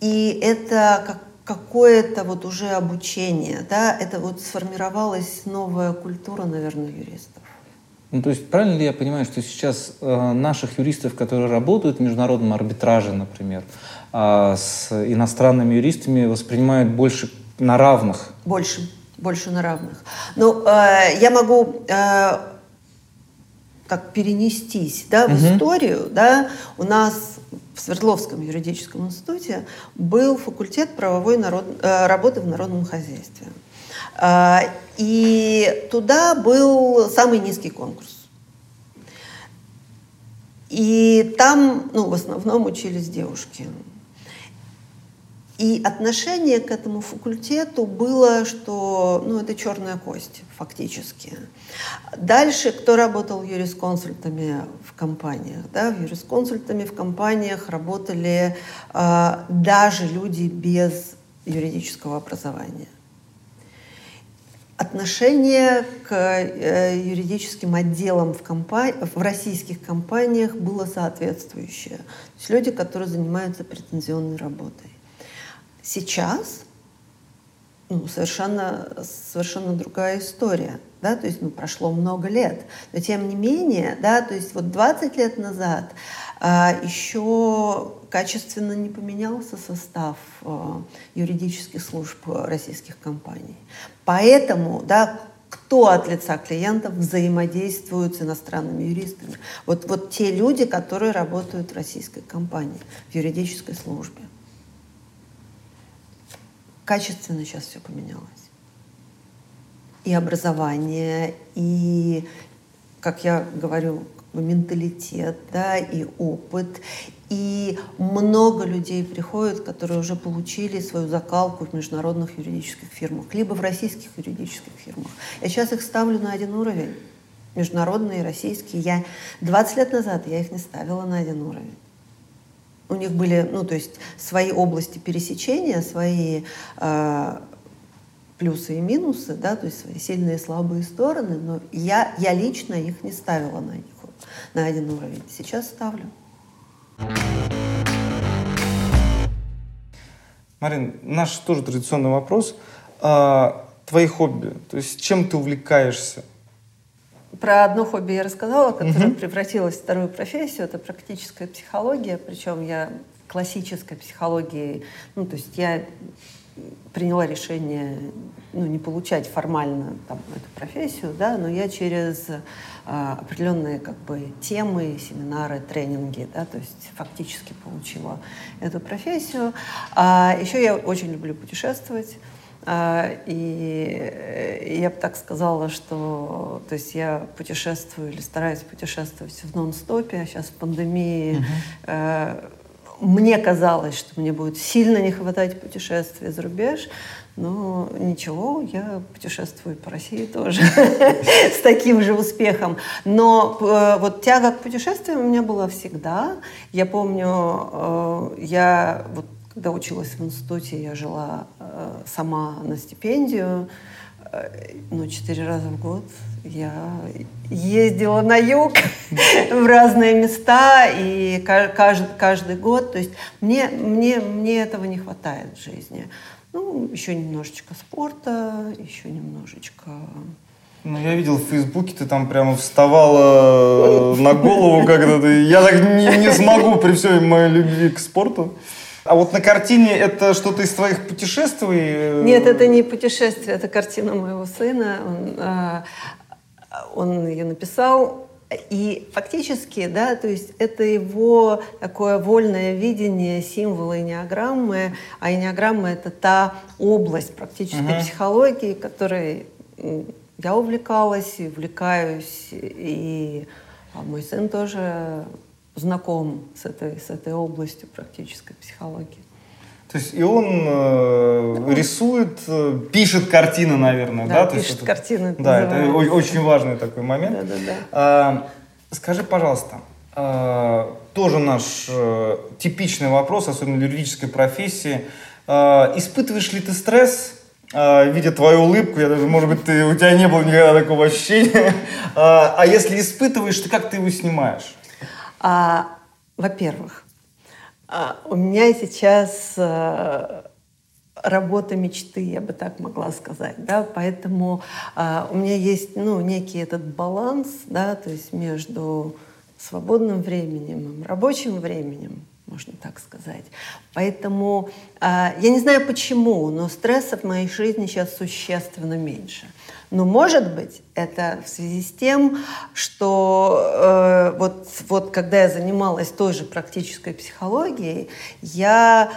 и это как какое-то вот уже обучение, да, это вот сформировалась новая культура, наверное, юристов. Ну, то есть правильно ли я понимаю, что сейчас э, наших юристов, которые работают в международном арбитраже, например, э, с иностранными юристами воспринимают больше на равных? Больше больше на равных. Ну, э, я могу э, как перенестись да, в угу. историю. Да? У нас в Свердловском юридическом институте был факультет правовой народ, э, работы в народном хозяйстве. Э, и туда был самый низкий конкурс. И там, ну, в основном учились девушки. И отношение к этому факультету было, что ну, это черная кость фактически. Дальше, кто работал юрисконсультами в компаниях? Да? Юрисконсультами в компаниях работали э, даже люди без юридического образования. Отношение к э, юридическим отделам в, компа... в российских компаниях было соответствующее. То есть люди, которые занимаются претензионной работой. Сейчас ну, совершенно, совершенно другая история. Да? То есть ну, прошло много лет. Но тем не менее, да, то есть вот 20 лет назад еще качественно не поменялся состав а, юридических служб российских компаний. Поэтому да, кто от лица клиентов взаимодействует с иностранными юристами? Вот, вот те люди, которые работают в российской компании, в юридической службе качественно сейчас все поменялось. И образование, и, как я говорю, менталитет, да, и опыт. И много людей приходят, которые уже получили свою закалку в международных юридических фирмах, либо в российских юридических фирмах. Я сейчас их ставлю на один уровень. Международные, российские. Я 20 лет назад я их не ставила на один уровень у них были, ну, то есть свои области пересечения, свои э, плюсы и минусы, да, то есть свои сильные и слабые стороны, но я, я лично их не ставила на, них, на один уровень. Сейчас ставлю. Марин, наш тоже традиционный вопрос. А, твои хобби, то есть чем ты увлекаешься? Про одно хобби я рассказала, которое угу. превратилось в вторую профессию. Это практическая психология. Причем я классической психологией, ну, то есть я приняла решение ну, не получать формально там, эту профессию, да, но я через а, определенные как бы, темы, семинары, тренинги, да, то есть фактически получила эту профессию. А еще я очень люблю путешествовать. А, и я бы так сказала, что то есть я путешествую или стараюсь путешествовать в нон-стопе, а сейчас в пандемии uh-huh. Мне казалось, что мне будет сильно не хватать путешествий за рубеж, но ничего, я путешествую по России тоже с таким же успехом. Но э, вот тяга к путешествиям у меня была всегда. Я помню, я вот когда училась в институте, я жила э, сама на стипендию, э, ну, четыре раза в год я ездила на юг в разные места, и каждый, каждый год, то есть мне, мне, мне этого не хватает в жизни. Ну, еще немножечко спорта, еще немножечко ну, я видел в Фейсбуке, ты там прямо вставала на голову когда-то. Я так не, не смогу при всей моей любви к спорту. А вот на картине это что-то из твоих путешествий? Нет, это не путешествие, это картина моего сына. Он, а, он ее написал. И фактически, да, то есть это его такое вольное видение символа энеограммы, а энеограмма это та область практической uh-huh. психологии, которой я увлекалась и увлекаюсь, и а мой сын тоже знаком с этой, с этой областью практической психологии. То есть и он э, рисует, э, пишет картины, наверное, да? да? пишет это, картины. Да, это очень важный такой момент. Да, да, да. А, скажи, пожалуйста, а, тоже наш а, типичный вопрос, особенно в юридической профессии. А, испытываешь ли ты стресс, а, видя твою улыбку, я даже, может быть, ты, у тебя не было никогда такого ощущения. А, а если испытываешь, то как ты его снимаешь? А, во-первых, у меня сейчас а, работа мечты, я бы так могла сказать, да, поэтому а, у меня есть, ну, некий этот баланс, да, то есть между свободным временем и рабочим временем, можно так сказать. Поэтому я не знаю почему, но стресса в моей жизни сейчас существенно меньше. Но, может быть, это в связи с тем, что э, вот, вот когда я занималась той же практической психологией, я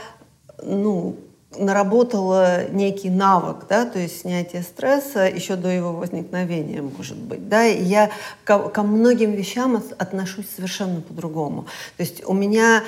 ну, наработала некий навык, да, то есть снятие стресса еще до его возникновения, может быть, да, и я ко, ко многим вещам отношусь совершенно по-другому. То есть у меня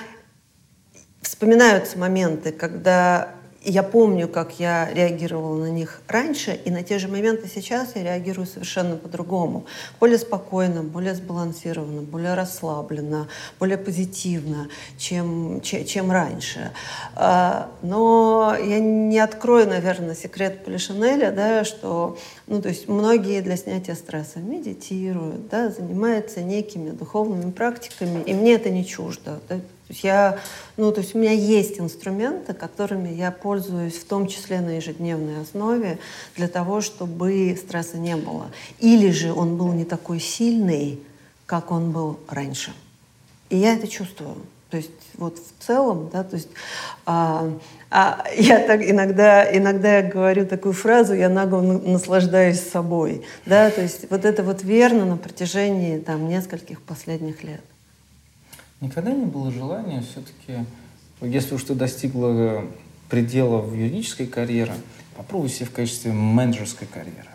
вспоминаются моменты, когда я помню, как я реагировала на них раньше, и на те же моменты сейчас я реагирую совершенно по-другому. Более спокойно, более сбалансированно, более расслабленно, более позитивно, чем, чем, чем раньше. А, но я не открою, наверное, секрет Полишинеля, да, что ну, то есть многие для снятия стресса медитируют, да, занимаются некими духовными практиками, и мне это не чуждо. Да. То есть я, ну, то есть у меня есть инструменты, которыми я пользуюсь, в том числе на ежедневной основе, для того, чтобы стресса не было. Или же он был не такой сильный, как он был раньше. И я это чувствую. То есть вот в целом, да, то есть а, а я так иногда, иногда я говорю такую фразу, я нагло наслаждаюсь собой, да, то есть вот это вот верно на протяжении там нескольких последних лет. Никогда не было желания все-таки, если уж ты достигла предела в юридической карьере, попробуй себе в качестве менеджерской карьеры.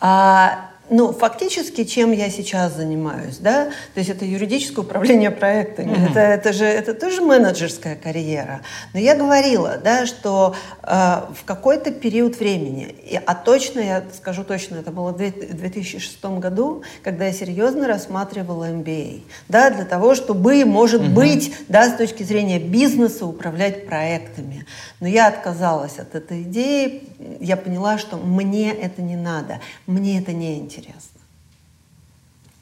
А, ну, фактически, чем я сейчас занимаюсь, да, то есть это юридическое управление проектами, mm-hmm. это, это же это тоже менеджерская карьера. Но я говорила, да, что э, в какой-то период времени, и, а точно, я скажу точно, это было в 2006 году, когда я серьезно рассматривала MBA, да, для того, чтобы, может mm-hmm. быть, да, с точки зрения бизнеса управлять проектами. Но я отказалась от этой идеи, я поняла, что мне это не надо, мне это не интересно.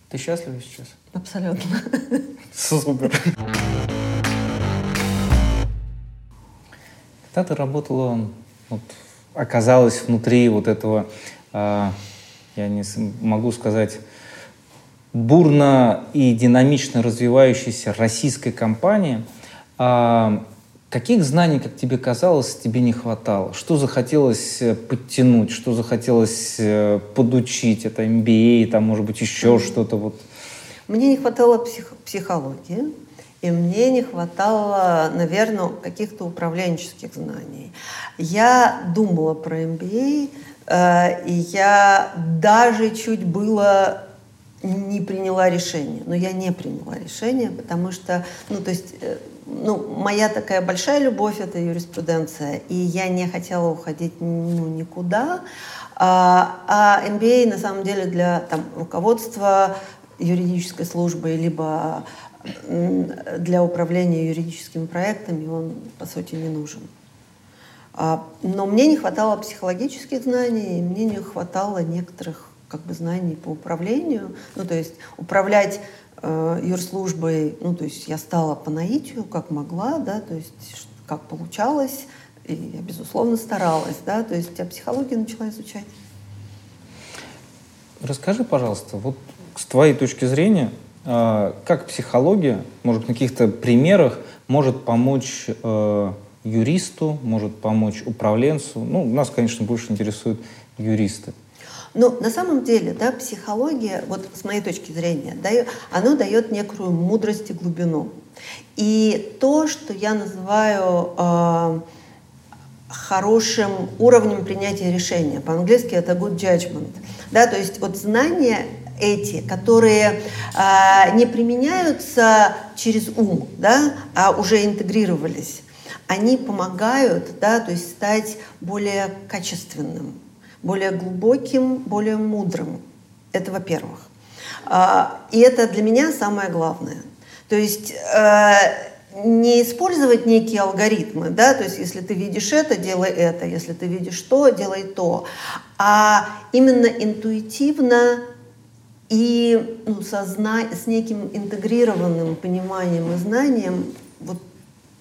Ты счастлива сейчас? Абсолютно. Супер. Когда ты работала, вот, оказалась внутри вот этого, э, я не могу сказать, бурно и динамично развивающейся российской компании, э, Каких знаний, как тебе казалось, тебе не хватало? Что захотелось э, подтянуть, что захотелось э, подучить? Это MBA, там, может быть, еще что-то вот? Мне не хватало псих- психологии, и мне не хватало, наверное, каких-то управленческих знаний. Я думала про MBA, э, и я даже чуть было не приняла решение. Но я не приняла решение, потому что, ну, то есть, э, ну, моя такая большая любовь – это юриспруденция, и я не хотела уходить ну, никуда. А, а MBA, на самом деле, для там, руководства юридической службы, либо для управления юридическими проектами он, по сути, не нужен. А, но мне не хватало психологических знаний, мне не хватало некоторых как бы знаний по управлению. Ну, то есть управлять э, юрслужбой, ну, то есть я стала по наитию, как могла, да, то есть как получалось, и я, безусловно, старалась, да, то есть я психологию начала изучать. Расскажи, пожалуйста, вот с твоей точки зрения, э, как психология, может, на каких-то примерах может помочь э, юристу, может помочь управленцу? Ну, нас, конечно, больше интересуют юристы. Но ну, на самом деле, да, психология, вот с моей точки зрения, дает, оно дает некую мудрость и глубину. И то, что я называю э, хорошим уровнем принятия решения, по-английски это good judgment, да, то есть вот знания эти, которые э, не применяются через ум, да, а уже интегрировались, они помогают, да, то есть стать более качественным, более глубоким, более мудрым. Это во-первых. А, и это для меня самое главное. То есть э, не использовать некие алгоритмы, да, то есть если ты видишь это, делай это, если ты видишь то, делай то, а именно интуитивно и ну, созна... с неким интегрированным пониманием и знанием вот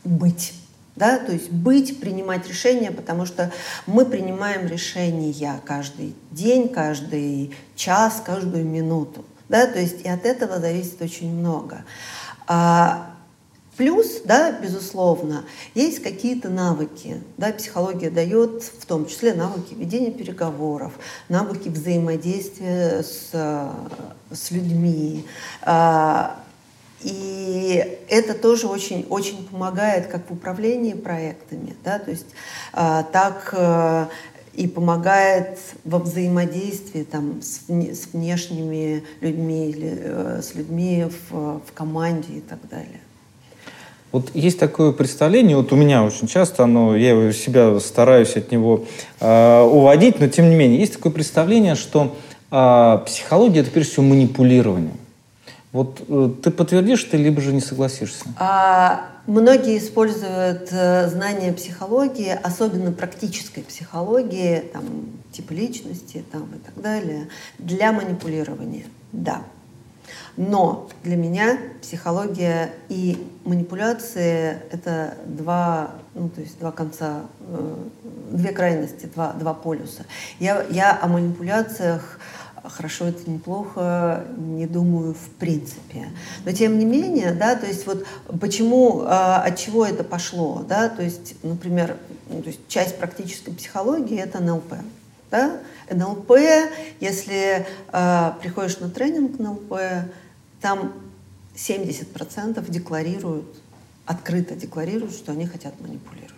быть да, то есть быть, принимать решения, потому что мы принимаем решения каждый день, каждый час, каждую минуту, да, то есть и от этого зависит очень много. А, плюс, да, безусловно, есть какие-то навыки, да, психология дает в том числе навыки ведения переговоров, навыки взаимодействия с, с людьми, а, и это тоже очень, очень помогает как в управлении проектами, да, то есть э, так э, и помогает во взаимодействии там, с, с внешними людьми или э, с людьми в, в команде и так далее. Вот есть такое представление, вот у меня очень часто оно, я себя стараюсь от него э, уводить, но тем не менее, есть такое представление, что э, психология это прежде всего манипулирование. Вот э, ты подтвердишь, ты либо же не согласишься? А, многие используют э, знания психологии, особенно практической психологии, там, типа личности там, и так далее, для манипулирования. Да. Но для меня психология и манипуляции – это два, ну, то есть два конца, э, две крайности, два, два полюса. Я, я о манипуляциях хорошо это неплохо, не думаю в принципе. Но тем не менее, да, то есть вот почему, а, от чего это пошло, да, то есть, например, ну, то есть часть практической психологии это НЛП, да, НЛП, если э, приходишь на тренинг НЛП, там 70% декларируют, открыто декларируют, что они хотят манипулировать.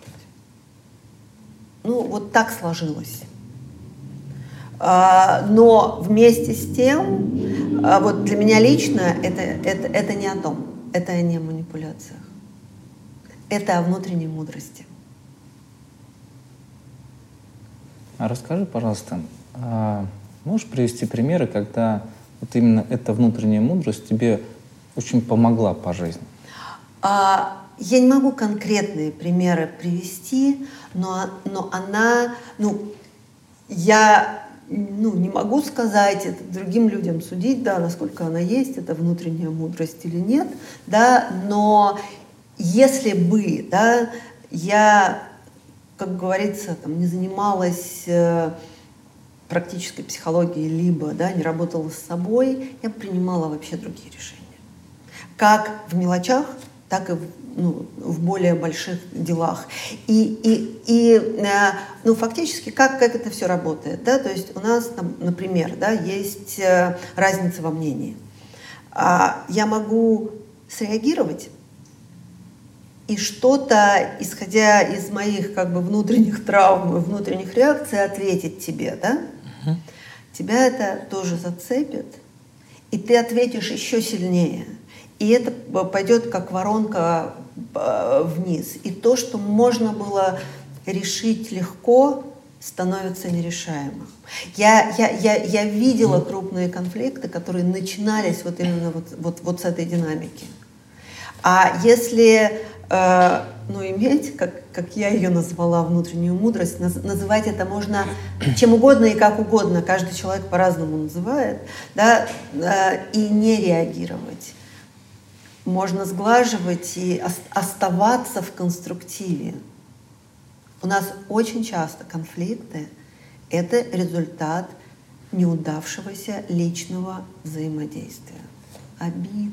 Ну, вот так сложилось. А, но вместе с тем, а, вот для меня лично это, это, это не о том, это не о манипуляциях. Это о внутренней мудрости. А расскажи, пожалуйста, можешь привести примеры, когда вот именно эта внутренняя мудрость тебе очень помогла по жизни? А, я не могу конкретные примеры привести, но, но она, ну, я ну, не могу сказать это другим людям судить, да, насколько она есть, это внутренняя мудрость или нет, да, но если бы, да, я, как говорится, там, не занималась э, практической психологией, либо, да, не работала с собой, я принимала вообще другие решения. Как в мелочах, так и в ну, в более больших делах. И, и, и э, ну, фактически, как, как это все работает? Да? То есть у нас, там, например, да, есть э, разница во мнении. А я могу среагировать и что-то, исходя из моих как бы внутренних травм и внутренних реакций, ответить тебе, да? Угу. Тебя это тоже зацепит, и ты ответишь еще сильнее. И это пойдет как воронка вниз. И то, что можно было решить легко, становится нерешаемым. Я, я, я, я видела крупные конфликты, которые начинались вот именно вот, вот, вот с этой динамики. А если э, ну, иметь, как, как я ее назвала, внутреннюю мудрость, наз, называть это можно чем угодно и как угодно, каждый человек по-разному называет, да, э, и не реагировать. Можно сглаживать и оставаться в конструктиве. У нас очень часто конфликты — это результат неудавшегося личного взаимодействия, обид,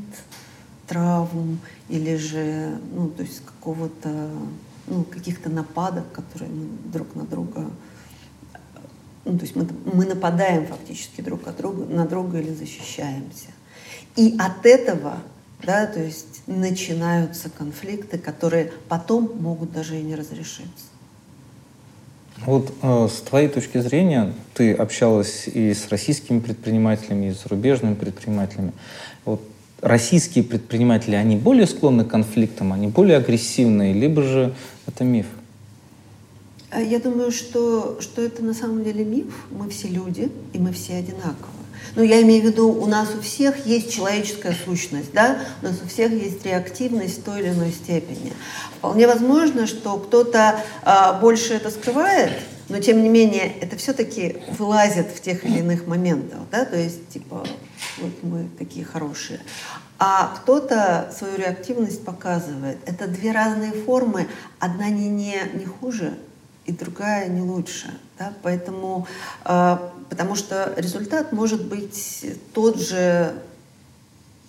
травм или же, ну, то есть какого-то, ну, каких-то нападок, которые мы друг на друга, ну, то есть мы, мы нападаем фактически друг от друга, на друга или защищаемся. И от этого, да, то есть начинаются конфликты, которые потом могут даже и не разрешиться. Вот э, с твоей точки зрения, ты общалась и с российскими предпринимателями, и с зарубежными предпринимателями. Вот российские предприниматели, они более склонны к конфликтам, они более агрессивные, либо же это миф? А я думаю, что, что это на самом деле миф. Мы все люди, и мы все одинаковы. Ну, я имею в виду, у нас у всех есть человеческая сущность, да, у нас у всех есть реактивность в той или иной степени. Вполне возможно, что кто-то э, больше это скрывает, но тем не менее это все-таки вылазит в тех или иных моментах, да, то есть типа вот мы такие хорошие. А кто-то свою реактивность показывает. Это две разные формы, одна не, не, не хуже, и другая не лучше. Да? Поэтому, э, потому что результат может быть тот же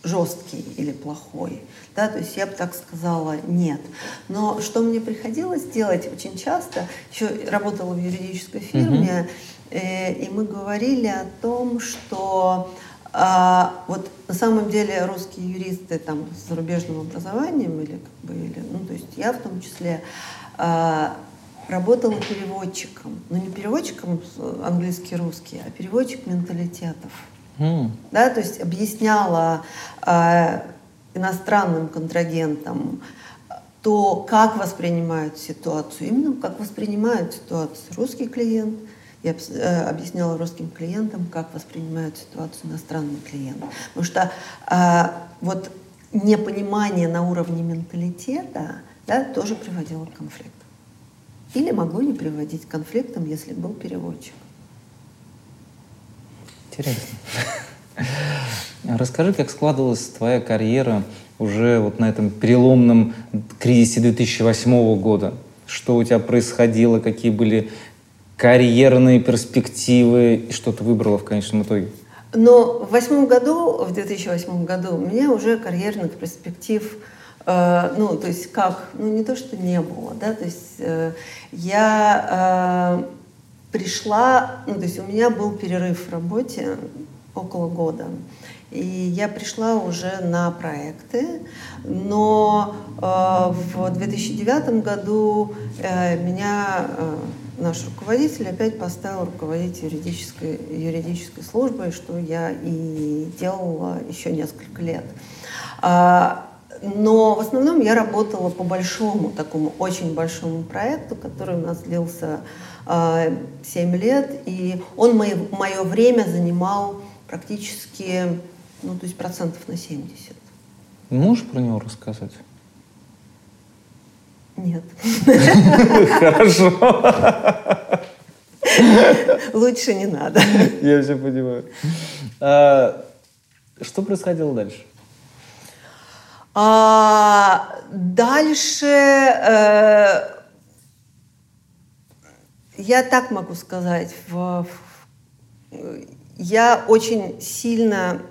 жесткий или плохой. Да? То есть я бы так сказала нет. Но что мне приходилось делать очень часто, еще работала в юридической фирме, э, и мы говорили о том, что э, вот на самом деле русские юристы там с зарубежным образованием или как бы или ну то есть я в том числе э, работала переводчиком. Но не переводчиком английский-русский, а переводчик менталитетов. Mm. Да, то есть объясняла э, иностранным контрагентам то, как воспринимают ситуацию, именно как воспринимают ситуацию русский клиент. Я э, объясняла русским клиентам, как воспринимают ситуацию иностранный клиент. Потому что э, вот непонимание на уровне менталитета да, тоже приводило к конфликту. Или могло не приводить к конфликтам, если был переводчик. Интересно. Расскажи, как складывалась твоя карьера уже вот на этом переломном кризисе 2008 года? Что у тебя происходило, какие были карьерные перспективы, и что ты выбрала в конечном итоге? Но в восьмом году, в 2008 году, у меня уже карьерных перспектив ну, то есть как, ну, не то, что не было, да, то есть э, я э, пришла, ну, то есть у меня был перерыв в работе около года, и я пришла уже на проекты, но э, в 2009 году э, меня э, наш руководитель опять поставил руководить юридической, юридической службой, что я и делала еще несколько лет. А, но в основном я работала по большому, такому очень большому проекту, который у нас длился э, 7 лет, и он мое, мое время занимал практически, ну, то есть процентов на 70. Можешь про него рассказать? Нет. Хорошо. Лучше не надо. Я все понимаю. А, что происходило дальше? А дальше э, я так могу сказать, в, в, я очень сильно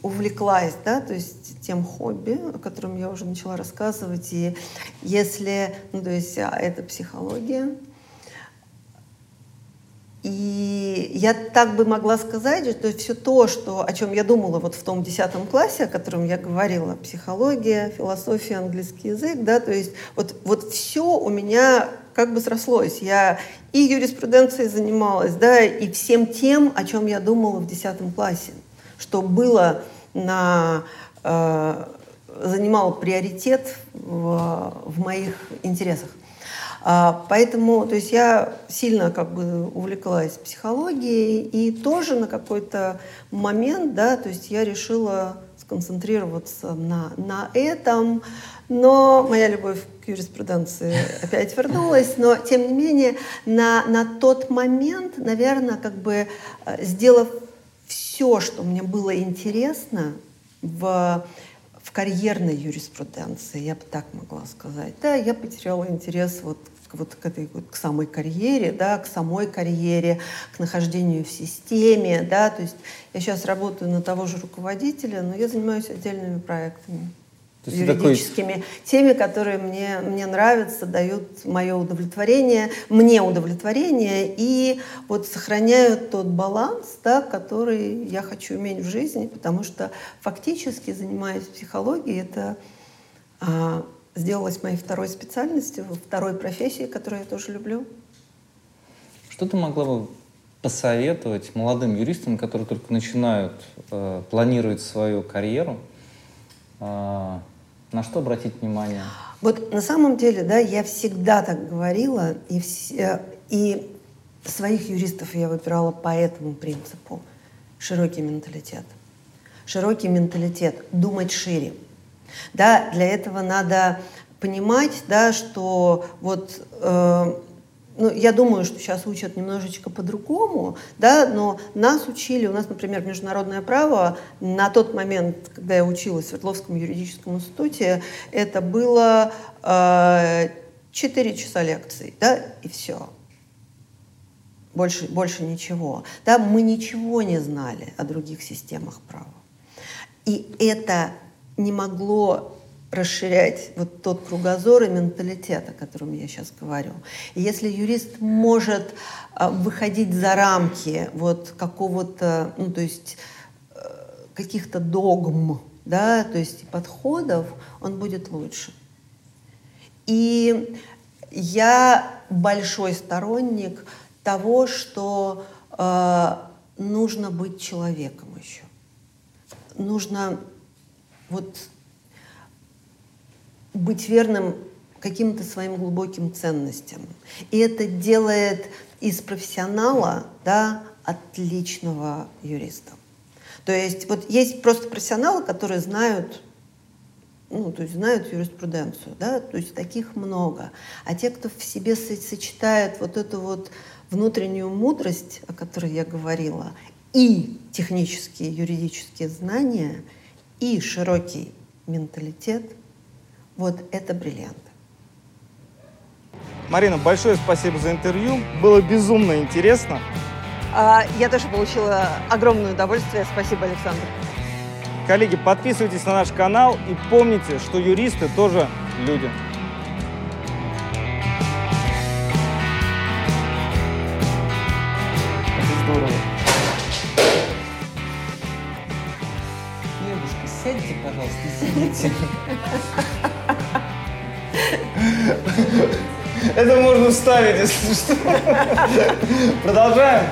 увлеклась, да, то есть тем хобби, о котором я уже начала рассказывать, и если, ну, то есть а, это психология, И я так бы могла сказать, что все то, что, о чем я думала вот в том десятом классе, о котором я говорила, психология, философия, английский язык, да, то есть вот, вот все у меня как бы срослось. Я и юриспруденцией занималась, да, и всем тем, о чем я думала в десятом классе, что было на э, занимало приоритет в, в моих интересах. А, поэтому, то есть я сильно как бы увлеклась психологией и тоже на какой-то момент, да, то есть я решила сконцентрироваться на, на этом, но моя любовь к юриспруденции опять вернулась, но тем не менее на, на тот момент, наверное, как бы э, сделав все, что мне было интересно в в карьерной юриспруденции, я бы так могла сказать. Да, я потеряла интерес вот вот к этой вот, к самой карьере, да, к самой карьере, к нахождению в системе, да, то есть я сейчас работаю на того же руководителя, но я занимаюсь отдельными проектами юридическими, такой... теми, которые мне, мне нравятся, дают мое удовлетворение, мне удовлетворение и вот сохраняют тот баланс, да, который я хочу иметь в жизни, потому что фактически, занимаясь психологией, это а, сделалось моей второй специальностью, второй профессией, которую я тоже люблю. Что ты могла бы посоветовать молодым юристам, которые только начинают э, планировать свою карьеру, э, на что обратить внимание? Вот на самом деле, да, я всегда так говорила, и, все, и своих юристов я выбирала по этому принципу. Широкий менталитет. Широкий менталитет, думать шире. Да, для этого надо понимать, да, что вот э, ну, я думаю, что сейчас учат немножечко по-другому, да, но нас учили, у нас, например, международное право на тот момент, когда я училась в Свердловском юридическом институте, это было э, 4 часа лекций, да, и все. Больше, больше ничего. Да, мы ничего не знали о других системах права. И это не могло расширять вот тот кругозор и менталитет, о котором я сейчас говорю. И если юрист может а, выходить за рамки вот какого-то, ну то есть э, каких-то догм, да, то есть подходов, он будет лучше. И я большой сторонник того, что э, нужно быть человеком еще. Нужно вот быть верным каким-то своим глубоким ценностям. И это делает из профессионала да, отличного юриста. То есть вот есть просто профессионалы, которые знают, ну, то есть знают юриспруденцию, да, то есть таких много. А те, кто в себе сочетает вот эту вот внутреннюю мудрость, о которой я говорила, и технические юридические знания, и широкий менталитет – вот это бриллиант. Марина, большое спасибо за интервью. Было безумно интересно. А, я тоже получила огромное удовольствие. Спасибо, Александр. Коллеги, подписывайтесь на наш канал и помните, что юристы тоже люди. Это здорово. Девушка, сядьте, пожалуйста, сидите. Это можно вставить, если что. Продолжаем.